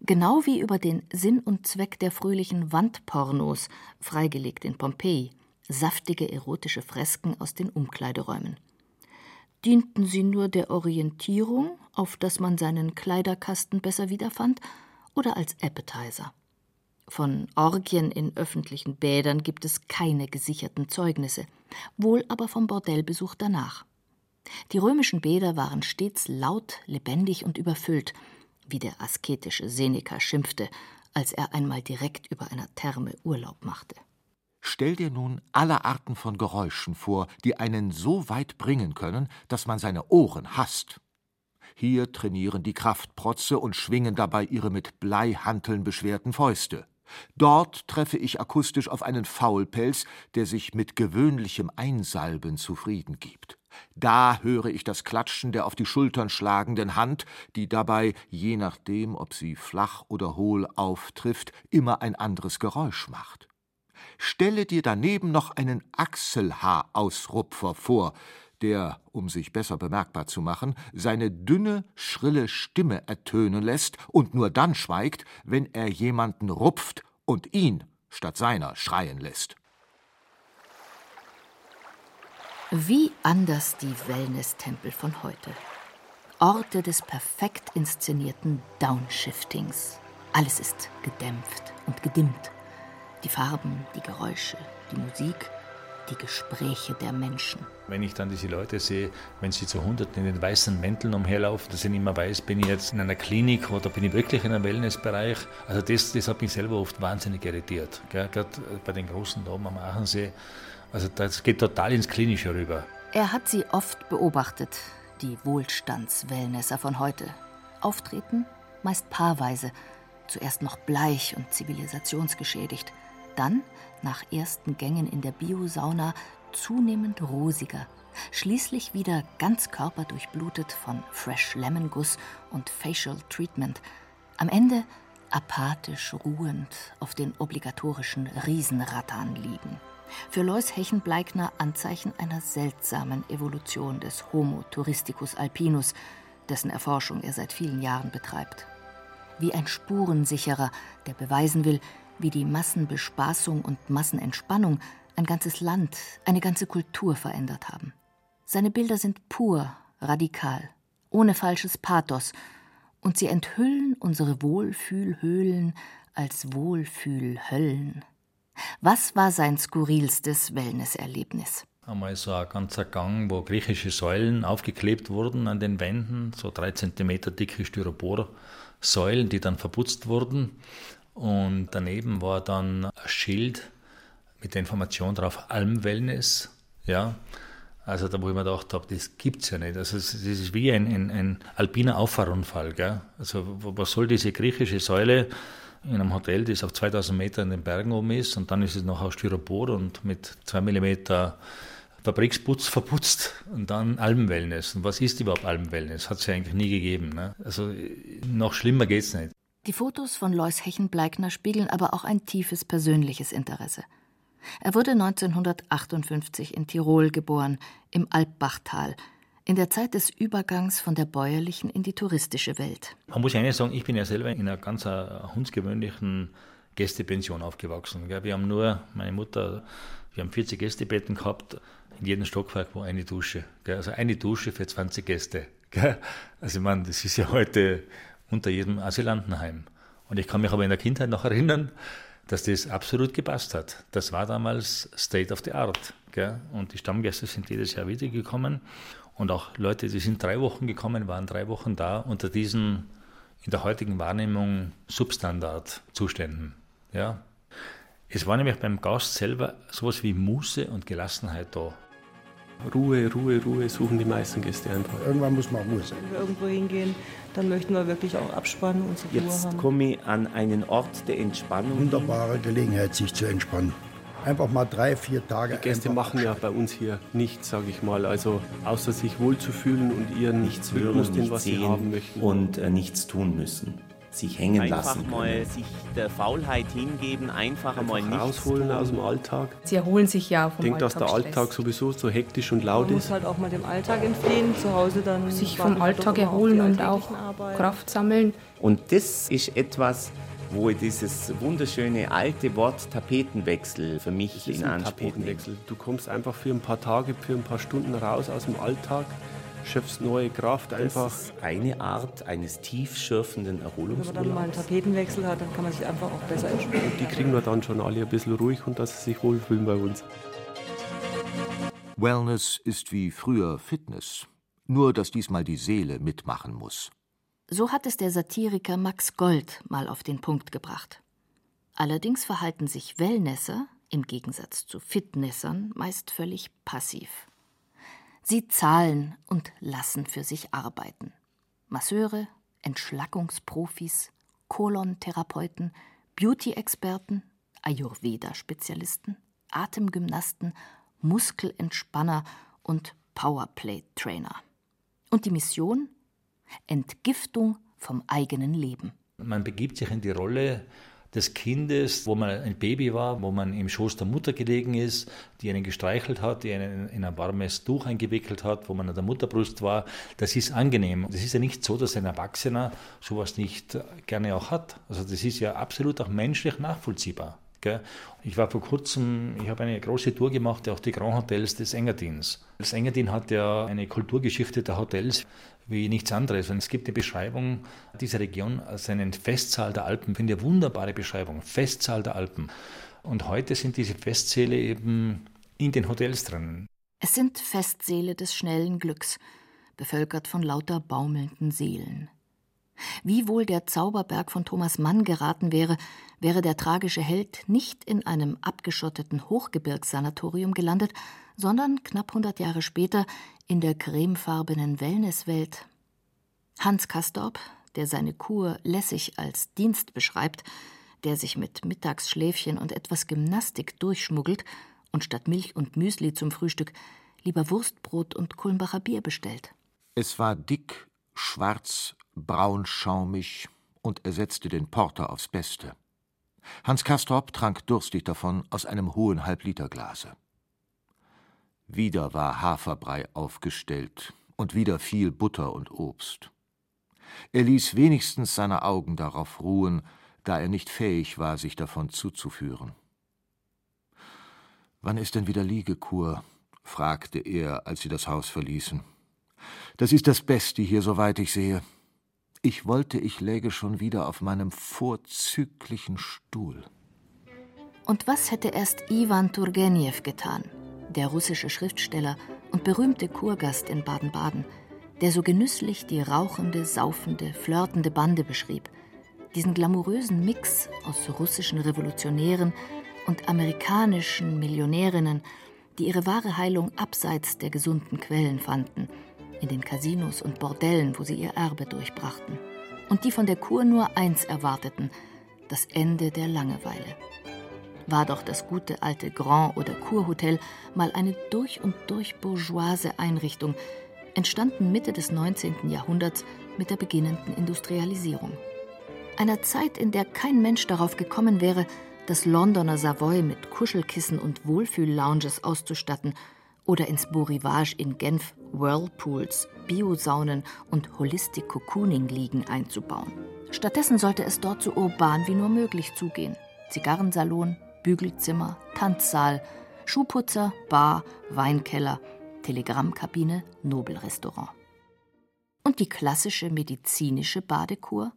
Genau wie über den Sinn und Zweck der fröhlichen Wandpornos, freigelegt in Pompeji, saftige erotische Fresken aus den Umkleideräumen. Dienten sie nur der Orientierung, auf dass man seinen Kleiderkasten besser wiederfand, oder als Appetizer? Von Orgien in öffentlichen Bädern gibt es keine gesicherten Zeugnisse, wohl aber vom Bordellbesuch danach. Die römischen Bäder waren stets laut, lebendig und überfüllt, wie der asketische Seneca schimpfte, als er einmal direkt über einer Therme Urlaub machte. Stell dir nun alle Arten von Geräuschen vor, die einen so weit bringen können, dass man seine Ohren hasst. Hier trainieren die Kraftprotze und schwingen dabei ihre mit Bleihanteln beschwerten Fäuste. Dort treffe ich akustisch auf einen Faulpelz, der sich mit gewöhnlichem Einsalben zufrieden gibt. Da höre ich das Klatschen der auf die Schultern schlagenden Hand, die dabei, je nachdem, ob sie flach oder hohl auftrifft, immer ein anderes Geräusch macht. Stelle dir daneben noch einen Achselhaarausrupfer vor, der, um sich besser bemerkbar zu machen, seine dünne, schrille Stimme ertönen lässt und nur dann schweigt, wenn er jemanden rupft und ihn statt seiner schreien lässt. Wie anders die Wellness-Tempel von heute. Orte des perfekt inszenierten Downshiftings. Alles ist gedämpft und gedimmt. Die Farben, die Geräusche, die Musik, die Gespräche der Menschen. Wenn ich dann diese Leute sehe, wenn sie zu Hunderten in den weißen Mänteln umherlaufen, dass ich nicht mehr weiß, bin ich jetzt in einer Klinik oder bin ich wirklich in einem Wellnessbereich. Also das, das hat mich selber oft wahnsinnig irritiert. Gerade bei den großen Damen am Aachensee. Also das geht total ins Klinische rüber. Er hat sie oft beobachtet, die Wohlstandswellnesser von heute. Auftreten meist paarweise, zuerst noch bleich und zivilisationsgeschädigt, dann, nach ersten Gängen in der Biosauna, zunehmend rosiger, schließlich wieder ganz körperdurchblutet von Fresh Lemon Guss und Facial Treatment, am Ende apathisch ruhend auf den obligatorischen Riesenrattern liegen. Für Lois Hechenbleikner Anzeichen einer seltsamen Evolution des Homo touristicus alpinus, dessen Erforschung er seit vielen Jahren betreibt. Wie ein Spurensicherer, der beweisen will, wie die Massenbespaßung und Massenentspannung ein ganzes Land, eine ganze Kultur verändert haben. Seine Bilder sind pur, radikal, ohne falsches Pathos, und sie enthüllen unsere Wohlfühlhöhlen als Wohlfühlhöllen. Was war sein skurrilstes Wellnesserlebnis? Einmal so ein ganzer Gang, wo griechische Säulen aufgeklebt wurden an den Wänden, so drei Zentimeter dicke Styroporsäulen, die dann verputzt wurden. Und daneben war dann ein Schild mit der Information drauf, Almwellness. Ja, also da, wo ich mir gedacht habe, das gibt es ja nicht. Also das ist wie ein, ein, ein alpiner Auffahrunfall. Gell? Also was soll diese griechische Säule in einem Hotel, das auf 2000 Meter in den Bergen oben ist und dann ist es noch aus Styropor und mit 2 mm Fabriksputz verputzt und dann Almwellness. Und was ist überhaupt Almwellness? Hat es ja eigentlich nie gegeben. Ne? Also noch schlimmer geht es nicht. Die Fotos von Lois Hechenbleikner spiegeln aber auch ein tiefes persönliches Interesse. Er wurde 1958 in Tirol geboren, im Alpbachtal, in der Zeit des Übergangs von der bäuerlichen in die touristische Welt. Man muss eines sagen, ich bin ja selber in einer ganz hundsgewöhnlichen Gästepension aufgewachsen. Wir haben nur, meine Mutter, wir haben 40 Gästebetten gehabt, in jedem Stockwerk war eine Dusche. Also eine Dusche für 20 Gäste. Also ich meine, das ist ja heute unter jedem Asylantenheim. Und ich kann mich aber in der Kindheit noch erinnern, dass das absolut gepasst hat. Das war damals State of the Art. Und die Stammgäste sind jedes Jahr wiedergekommen. Und auch Leute, die sind drei Wochen gekommen, waren drei Wochen da unter diesen in der heutigen Wahrnehmung Substandardzuständen. Ja. Es war nämlich beim Gast selber sowas wie Muße und Gelassenheit da. Ruhe, Ruhe, Ruhe suchen die meisten Gäste einfach. Irgendwann muss man Ruhe sein. Wenn wir irgendwo hingehen, dann möchten wir wirklich auch abspannen und zur Ruhe Jetzt haben. komme ich an einen Ort der Entspannung. Wunderbare Gelegenheit, sich zu entspannen. Einfach mal drei, vier Tage. Die Gäste machen ja bei uns hier nichts, sage ich mal. Also außer sich wohlzufühlen und ihren nichts Rhythmus, hören, den was sie sehen haben möchten. und äh, nichts tun müssen. Sich hängen Einfach lassen mal können. sich der Faulheit hingeben, einfach, mal nichts rausholen tun. aus dem Alltag. Sie erholen sich ja vom Ich denke, dass der. Alltag sowieso so hektisch und laut Man muss ist. halt auch mal dem Alltag entfliehen, zu Hause dann Sich vom doch Alltag erholen und auch Arbeiten. Kraft sammeln. Und das ist etwas, wo ich dieses wunderschöne alte Wort Tapetenwechsel für mich Es ist in ein Anspruch nehme. Tapetenwechsel. Du kommst einfach für ein paar Tage, für ein paar Stunden raus aus dem Alltag, schöpfst neue Kraft einfach. Das ist eine Art eines tiefschürfenden Wenn man dann mal einen Erholungsurlaubs. Tapetenwechsel hat, dann kann man sich einfach auch besser entspannen. Die kriegen wir dann schon alle ein bisschen ruhig und dass sie sich wohlfühlen bei uns. Wellness ist wie früher Fitness, nur dass diesmal die Seele mitmachen muss. So hat es der Satiriker Max Gold mal auf den Punkt gebracht. Allerdings verhalten sich Wellnesser im Gegensatz zu Fitnessern meist völlig passiv. Sie zahlen und lassen für sich arbeiten. Masseure, Entschlackungsprofis, Kolontherapeuten, Beauty-Experten, Ayurveda-Spezialisten, Atemgymnasten, Muskelentspanner und Powerplay-Trainer. Und die Mission? Entgiftung vom eigenen Leben. Man begibt sich in die Rolle des Kindes, wo man ein Baby war, wo man im Schoß der Mutter gelegen ist, die einen gestreichelt hat, die einen in ein warmes Tuch eingewickelt hat, wo man an der Mutterbrust war. Das ist angenehm. Es ist ja nicht so, dass ein Erwachsener sowas nicht gerne auch hat. Also das ist ja absolut auch menschlich nachvollziehbar. Ich war vor kurzem, ich habe eine große Tour gemacht, auch die Grand Hotels des Engadins. Das Engadin hat ja eine Kulturgeschichte der Hotels wie nichts anderes. Und es gibt eine Beschreibung dieser Region als einen Festsaal der Alpen. Ich finde eine wunderbare Beschreibung. Festsaal der Alpen. Und heute sind diese Festsäle eben in den Hotels drin. Es sind Festsäle des schnellen Glücks, bevölkert von lauter baumelnden Seelen. Wie wohl der Zauberberg von Thomas Mann geraten wäre, wäre der tragische Held nicht in einem abgeschotteten Hochgebirgssanatorium gelandet, sondern knapp 100 Jahre später in der cremefarbenen Wellnesswelt. Hans Kastorp, der seine Kur lässig als Dienst beschreibt, der sich mit Mittagsschläfchen und etwas Gymnastik durchschmuggelt und statt Milch und Müsli zum Frühstück lieber Wurstbrot und Kulmbacher Bier bestellt. Es war dick, schwarz, braunschaumig und ersetzte den Porter aufs Beste. Hans Castorp trank durstig davon aus einem hohen Halbliterglase. Wieder war Haferbrei aufgestellt und wieder viel Butter und Obst. Er ließ wenigstens seine Augen darauf ruhen, da er nicht fähig war, sich davon zuzuführen. Wann ist denn wieder Liegekur? fragte er, als sie das Haus verließen. Das ist das Beste hier, soweit ich sehe. Ich wollte, ich läge schon wieder auf meinem vorzüglichen Stuhl. Und was hätte erst Iwan Turgenev getan, der russische Schriftsteller und berühmte Kurgast in Baden-Baden, der so genüsslich die rauchende, saufende, flirtende Bande beschrieb, diesen glamourösen Mix aus russischen Revolutionären und amerikanischen Millionärinnen, die ihre wahre Heilung abseits der gesunden Quellen fanden, in den Casinos und Bordellen, wo sie ihr Erbe durchbrachten, und die von der Kur nur eins erwarteten, das Ende der Langeweile. War doch das gute alte Grand- oder Kurhotel mal eine durch und durch bourgeoise Einrichtung, entstanden Mitte des 19. Jahrhunderts mit der beginnenden Industrialisierung. Einer Zeit, in der kein Mensch darauf gekommen wäre, das Londoner Savoy mit Kuschelkissen und Wohlfühl-Lounges auszustatten oder ins Beau Rivage in Genf Whirlpools, Biosaunen und Holistic Cocooning Liegen einzubauen. Stattdessen sollte es dort so urban wie nur möglich zugehen. Zigarrensalon, Bügelzimmer, Tanzsaal, Schuhputzer, Bar, Weinkeller, Telegrammkabine, Nobelrestaurant. Und die klassische medizinische Badekur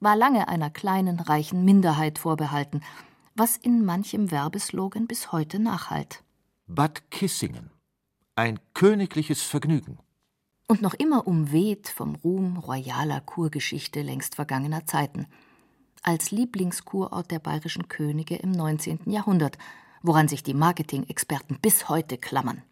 war lange einer kleinen, reichen Minderheit vorbehalten, was in manchem Werbeslogan bis heute nachhalt. Bad Kissingen. Ein königliches Vergnügen. Und noch immer umweht vom Ruhm royaler Kurgeschichte längst vergangener Zeiten. Als Lieblingskurort der bayerischen Könige im 19. Jahrhundert, woran sich die Marketing-Experten bis heute klammern.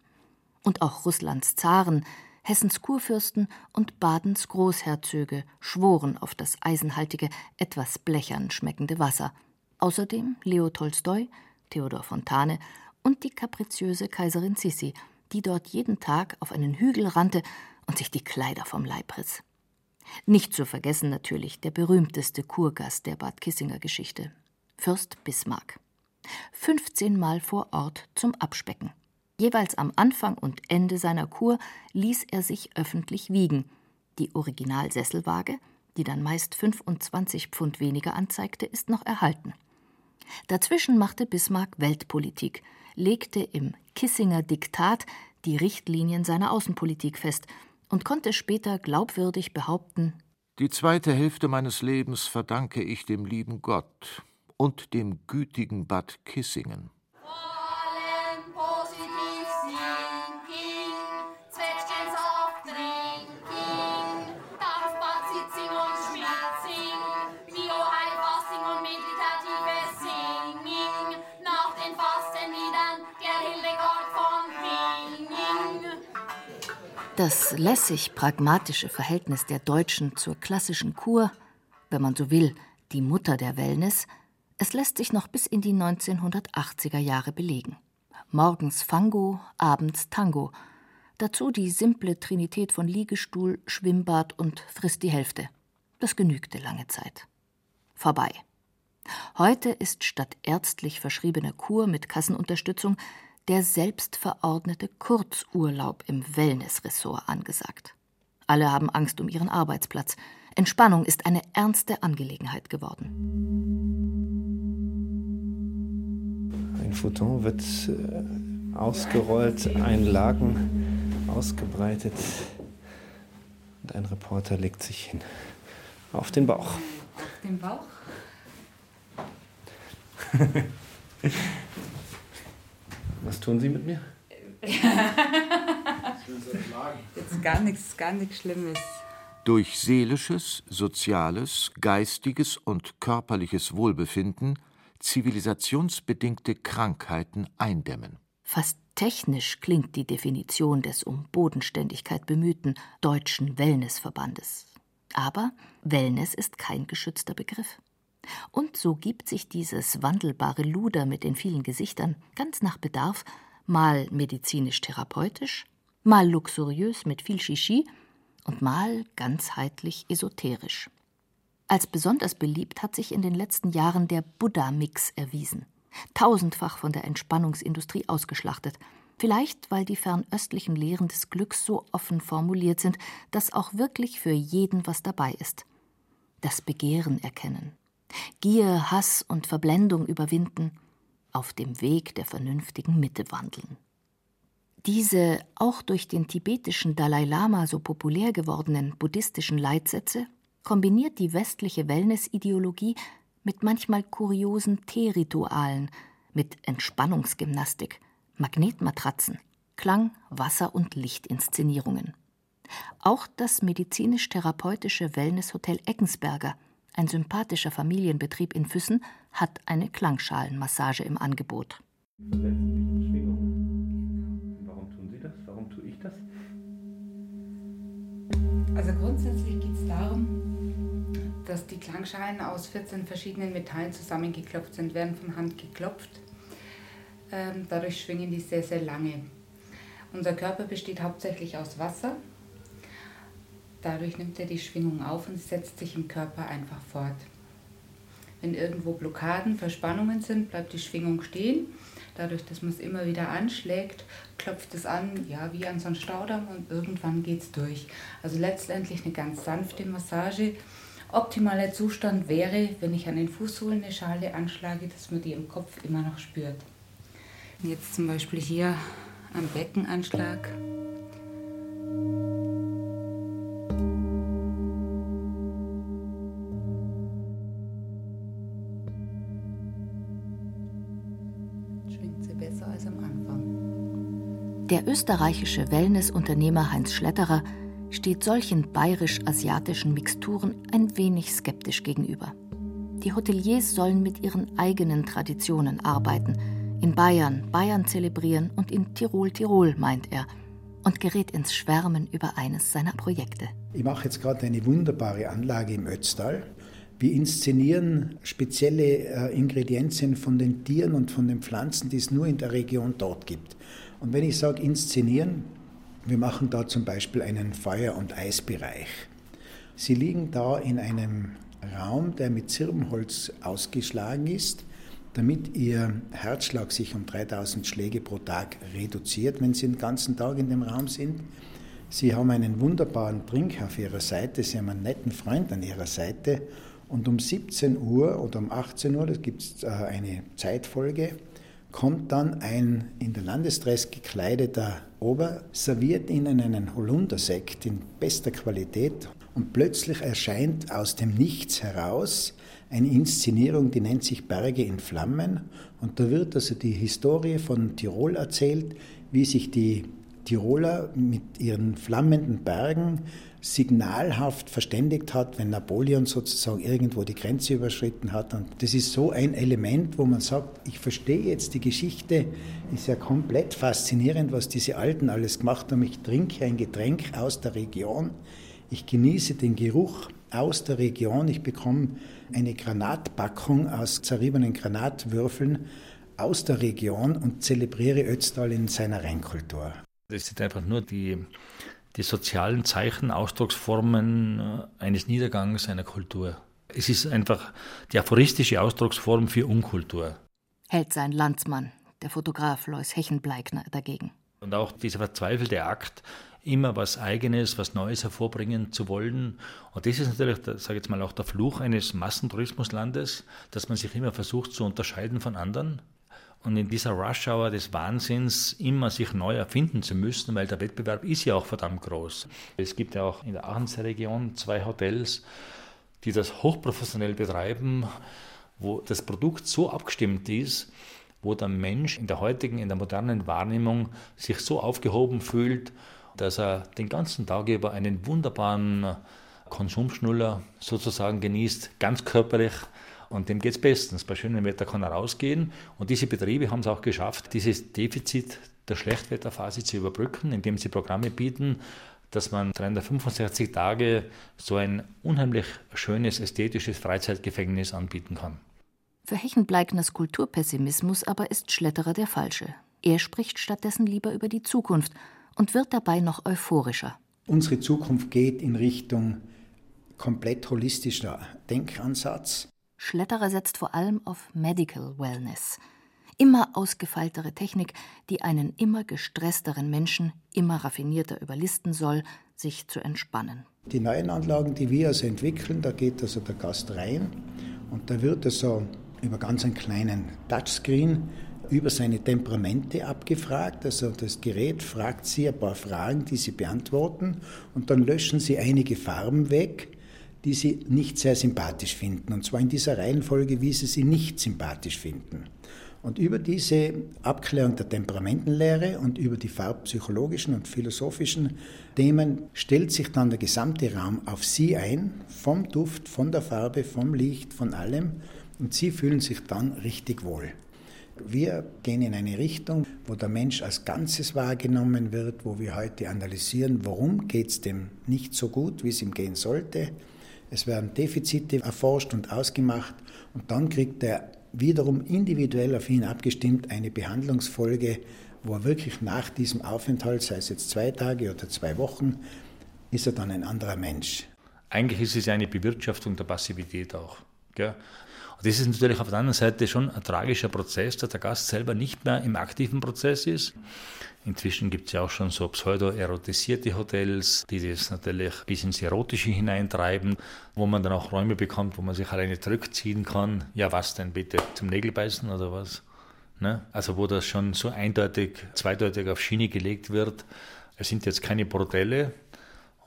Und auch Russlands Zaren, Hessens Kurfürsten und Badens Großherzöge schworen auf das eisenhaltige, etwas blechern schmeckende Wasser. Außerdem Leo Tolstoi, Theodor Fontane und die kapriziöse Kaiserin Sissi, die dort jeden Tag auf einen Hügel rannte und sich die Kleider vom Leib riss. Nicht zu vergessen natürlich der berühmteste Kurgast der Bad Kissinger Geschichte, Fürst Bismarck. 15 Mal vor Ort zum Abspecken. Jeweils am Anfang und Ende seiner Kur ließ er sich öffentlich wiegen. Die Originalsesselwaage, die dann meist 25 Pfund weniger anzeigte, ist noch erhalten. Dazwischen machte Bismarck Weltpolitik, legte im Kissinger Diktat die Richtlinien seiner Außenpolitik fest und konnte später glaubwürdig behaupten Die zweite Hälfte meines Lebens verdanke ich dem lieben Gott und dem gütigen Bad Kissingen. Das lässig-pragmatische Verhältnis der Deutschen zur klassischen Kur, wenn man so will, die Mutter der Wellness, es lässt sich noch bis in die 1980er Jahre belegen. Morgens Fango, abends Tango. Dazu die simple Trinität von Liegestuhl, Schwimmbad und frisst die Hälfte. Das genügte lange Zeit. Vorbei. Heute ist statt ärztlich verschriebener Kur mit Kassenunterstützung der selbstverordnete Kurzurlaub im Wellnessressort angesagt. Alle haben Angst um ihren Arbeitsplatz. Entspannung ist eine ernste Angelegenheit geworden. Ein Futon wird äh, ausgerollt, ein Laken ausgebreitet und ein Reporter legt sich hin. Auf den Bauch. Auf den Bauch? (laughs) Was tun Sie mit mir? (laughs) Jetzt gar nichts, gar nichts Schlimmes. Durch seelisches, soziales, geistiges und körperliches Wohlbefinden zivilisationsbedingte Krankheiten eindämmen. Fast technisch klingt die Definition des um Bodenständigkeit bemühten Deutschen Wellnessverbandes. Aber Wellness ist kein geschützter Begriff. Und so gibt sich dieses wandelbare Luder mit den vielen Gesichtern ganz nach Bedarf mal medizinisch-therapeutisch, mal luxuriös mit viel Shishi und mal ganzheitlich esoterisch. Als besonders beliebt hat sich in den letzten Jahren der Buddha-Mix erwiesen. Tausendfach von der Entspannungsindustrie ausgeschlachtet. Vielleicht, weil die fernöstlichen Lehren des Glücks so offen formuliert sind, dass auch wirklich für jeden was dabei ist. Das Begehren erkennen, Gier, Hass und Verblendung überwinden, auf dem Weg der vernünftigen Mitte wandeln. Diese auch durch den tibetischen Dalai Lama so populär gewordenen buddhistischen Leitsätze kombiniert die westliche Wellness-Ideologie mit manchmal kuriosen Teeritualen, mit Entspannungsgymnastik, Magnetmatratzen, Klang-, Wasser- und Lichtinszenierungen. Auch das medizinisch-therapeutische Wellnesshotel Eckensberger ein sympathischer Familienbetrieb in Füssen, hat eine Klangschalenmassage im Angebot. Warum tun Sie das? Warum tue ich das? Also grundsätzlich geht es darum, dass die Klangschalen aus 14 verschiedenen Metallen zusammengeklopft sind, werden von Hand geklopft. Ähm, dadurch schwingen die sehr, sehr lange. Unser Körper besteht hauptsächlich aus Wasser Dadurch nimmt er die Schwingung auf und setzt sich im Körper einfach fort. Wenn irgendwo Blockaden, Verspannungen sind, bleibt die Schwingung stehen. Dadurch, dass man es immer wieder anschlägt, klopft es an, ja, wie an so einen Staudamm und irgendwann geht es durch. Also letztendlich eine ganz sanfte Massage, Optimaler Zustand wäre, wenn ich an den Fußsohlen eine Schale anschlage, dass man die im Kopf immer noch spürt. Jetzt zum Beispiel hier am Beckenanschlag. Der österreichische Wellnessunternehmer Heinz Schletterer steht solchen bayerisch-asiatischen Mixturen ein wenig skeptisch gegenüber. Die Hoteliers sollen mit ihren eigenen Traditionen arbeiten, in Bayern Bayern zelebrieren und in Tirol Tirol, meint er, und gerät ins Schwärmen über eines seiner Projekte. Ich mache jetzt gerade eine wunderbare Anlage im Ötztal. Wir inszenieren spezielle äh, Ingredienzien von den Tieren und von den Pflanzen, die es nur in der Region dort gibt. Und wenn ich sage inszenieren, wir machen da zum Beispiel einen Feuer- und Eisbereich. Sie liegen da in einem Raum, der mit Zirbenholz ausgeschlagen ist, damit Ihr Herzschlag sich um 3000 Schläge pro Tag reduziert, wenn Sie den ganzen Tag in dem Raum sind. Sie haben einen wunderbaren Drink auf Ihrer Seite, Sie haben einen netten Freund an Ihrer Seite und um 17 Uhr oder um 18 Uhr, da gibt es äh, eine Zeitfolge, kommt dann ein in der Landesdress gekleideter Ober, serviert ihnen einen Holundersekt in bester Qualität und plötzlich erscheint aus dem Nichts heraus eine Inszenierung, die nennt sich Berge in Flammen und da wird also die Historie von Tirol erzählt, wie sich die Tiroler mit ihren flammenden Bergen signalhaft verständigt hat, wenn Napoleon sozusagen irgendwo die Grenze überschritten hat. Und das ist so ein Element, wo man sagt, ich verstehe jetzt die Geschichte, ist ja komplett faszinierend, was diese Alten alles gemacht haben. Ich trinke ein Getränk aus der Region, ich genieße den Geruch aus der Region, ich bekomme eine Granatpackung aus zerriebenen Granatwürfeln aus der Region und zelebriere Ötztal in seiner Reinkultur. Das sind einfach nur die die sozialen Zeichen, Ausdrucksformen äh, eines Niedergangs einer Kultur. Es ist einfach die aphoristische Ausdrucksform für Unkultur. Hält sein Landsmann, der Fotograf Lois Hechenbleikner, dagegen. Und auch dieser verzweifelte Akt, immer was Eigenes, was Neues hervorbringen zu wollen. Und das ist natürlich, sage ich jetzt mal, auch der Fluch eines Massentourismuslandes, dass man sich immer versucht zu unterscheiden von anderen und in dieser Rush-Hour des Wahnsinns immer sich neu erfinden zu müssen, weil der Wettbewerb ist ja auch verdammt groß. Es gibt ja auch in der Aachener Region zwei Hotels, die das hochprofessionell betreiben, wo das Produkt so abgestimmt ist, wo der Mensch in der heutigen, in der modernen Wahrnehmung sich so aufgehoben fühlt, dass er den ganzen Tag über einen wunderbaren Konsumschnuller sozusagen genießt, ganz körperlich, und dem geht es bestens. Bei schönem Wetter kann er rausgehen. Und diese Betriebe haben es auch geschafft, dieses Defizit der Schlechtwetterphase zu überbrücken, indem sie Programme bieten, dass man 365 Tage so ein unheimlich schönes, ästhetisches Freizeitgefängnis anbieten kann. Für Hechenbleigners Kulturpessimismus aber ist Schletterer der Falsche. Er spricht stattdessen lieber über die Zukunft und wird dabei noch euphorischer. Unsere Zukunft geht in Richtung komplett holistischer Denkansatz. Schletterer setzt vor allem auf Medical Wellness. Immer ausgefeiltere Technik, die einen immer gestressteren Menschen immer raffinierter überlisten soll, sich zu entspannen. Die neuen Anlagen, die wir also entwickeln, da geht also der Gast rein und da wird also über ganz einen kleinen Touchscreen über seine Temperamente abgefragt. Also das Gerät fragt Sie ein paar Fragen, die Sie beantworten und dann löschen Sie einige Farben weg die sie nicht sehr sympathisch finden. Und zwar in dieser Reihenfolge, wie sie sie nicht sympathisch finden. Und über diese Abklärung der Temperamentenlehre und über die farbpsychologischen und philosophischen Themen stellt sich dann der gesamte Raum auf Sie ein, vom Duft, von der Farbe, vom Licht, von allem. Und Sie fühlen sich dann richtig wohl. Wir gehen in eine Richtung, wo der Mensch als Ganzes wahrgenommen wird, wo wir heute analysieren, warum geht es dem nicht so gut, wie es ihm gehen sollte es werden Defizite erforscht und ausgemacht und dann kriegt er wiederum individuell auf ihn abgestimmt eine Behandlungsfolge, wo er wirklich nach diesem Aufenthalt, sei es jetzt zwei Tage oder zwei Wochen, ist er dann ein anderer Mensch. Eigentlich ist es eine Bewirtschaftung der Passivität auch. Gell? Und das ist natürlich auf der anderen Seite schon ein tragischer Prozess, dass der Gast selber nicht mehr im aktiven Prozess ist. Inzwischen gibt es ja auch schon so pseudo-erotisierte Hotels, die das natürlich bis ins Erotische hineintreiben, wo man dann auch Räume bekommt, wo man sich alleine zurückziehen kann. Ja, was denn bitte? Zum Nägelbeißen oder was? Ne? Also wo das schon so eindeutig, zweideutig auf Schiene gelegt wird. Es sind jetzt keine Bordelle,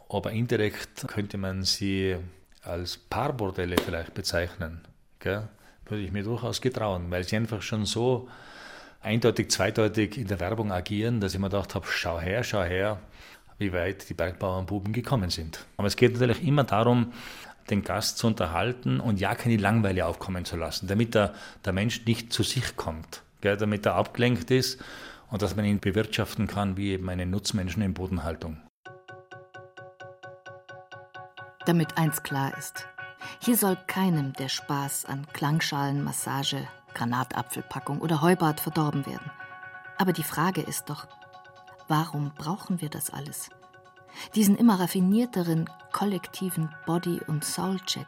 aber indirekt könnte man sie als Paarbordelle vielleicht bezeichnen. Gell? Würde ich mir durchaus getrauen, weil sie einfach schon so eindeutig, zweideutig in der Werbung agieren, dass ich mir gedacht habe, schau her, schau her, wie weit die Bergbauernbuben gekommen sind. Aber es geht natürlich immer darum, den Gast zu unterhalten und ja keine Langweile aufkommen zu lassen, damit der, der Mensch nicht zu sich kommt, gell, damit er abgelenkt ist und dass man ihn bewirtschaften kann wie eben einen Nutzmenschen in Bodenhaltung. Damit eins klar ist. Hier soll keinem der Spaß an Klangschalenmassage, Granatapfelpackung oder Heubad verdorben werden. Aber die Frage ist doch, warum brauchen wir das alles? Diesen immer raffinierteren kollektiven Body- und Soul-Check.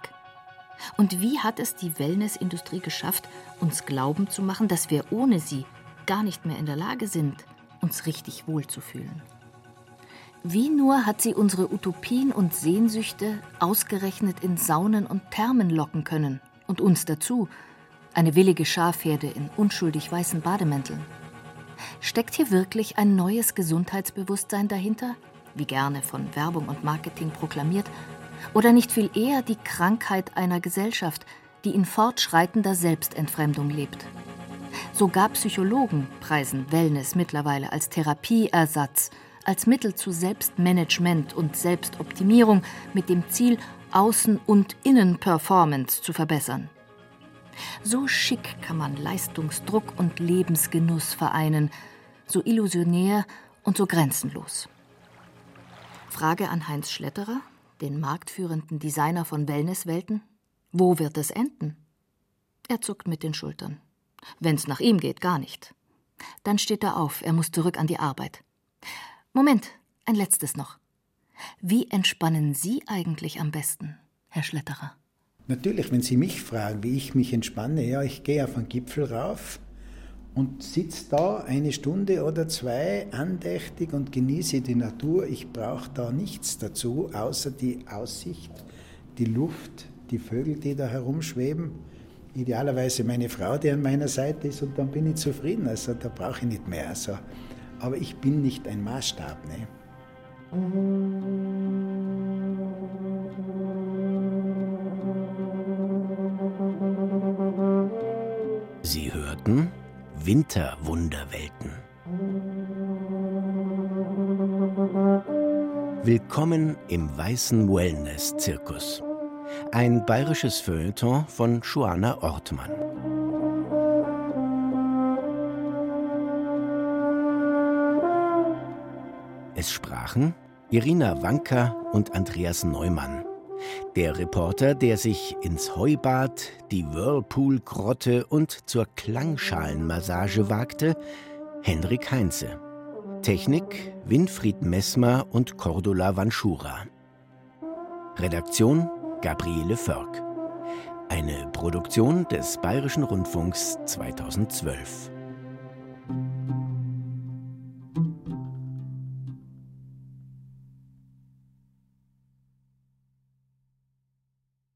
Und wie hat es die Wellnessindustrie geschafft, uns glauben zu machen, dass wir ohne sie gar nicht mehr in der Lage sind, uns richtig wohlzufühlen? Wie nur hat sie unsere Utopien und Sehnsüchte ausgerechnet in Saunen und Thermen locken können und uns dazu, eine willige Schafherde in unschuldig weißen Bademänteln. Steckt hier wirklich ein neues Gesundheitsbewusstsein dahinter, wie gerne von Werbung und Marketing proklamiert, oder nicht viel eher die Krankheit einer Gesellschaft, die in fortschreitender Selbstentfremdung lebt? Sogar Psychologen preisen Wellness mittlerweile als Therapieersatz als Mittel zu Selbstmanagement und Selbstoptimierung mit dem Ziel, Außen- und Innenperformance zu verbessern. So schick kann man Leistungsdruck und Lebensgenuss vereinen, so illusionär und so grenzenlos. Frage an Heinz Schletterer, den marktführenden Designer von Wellnesswelten. Wo wird es enden? Er zuckt mit den Schultern. Wenn's nach ihm geht, gar nicht. Dann steht er auf, er muss zurück an die Arbeit. Moment, ein letztes noch. Wie entspannen Sie eigentlich am besten, Herr Schletterer? Natürlich, wenn Sie mich fragen, wie ich mich entspanne, ja, ich gehe auf einen Gipfel rauf und sitze da eine Stunde oder zwei andächtig und genieße die Natur. Ich brauche da nichts dazu, außer die Aussicht, die Luft, die Vögel, die da herumschweben. Idealerweise meine Frau, die an meiner Seite ist, und dann bin ich zufrieden. Also da brauche ich nicht mehr. Also aber ich bin nicht ein Maßstab. Ne? Hörten Winterwunderwelten. Willkommen im weißen Wellness-Zirkus. Ein bayerisches Feuilleton von Joanna Ortmann. Es sprachen Irina Wanka und Andreas Neumann. Der Reporter, der sich ins Heubad, die Whirlpool-Grotte und zur Klangschalenmassage wagte, Henrik Heinze. Technik Winfried Messmer und Cordula Vanschura. Redaktion Gabriele Förk. Eine Produktion des Bayerischen Rundfunks 2012.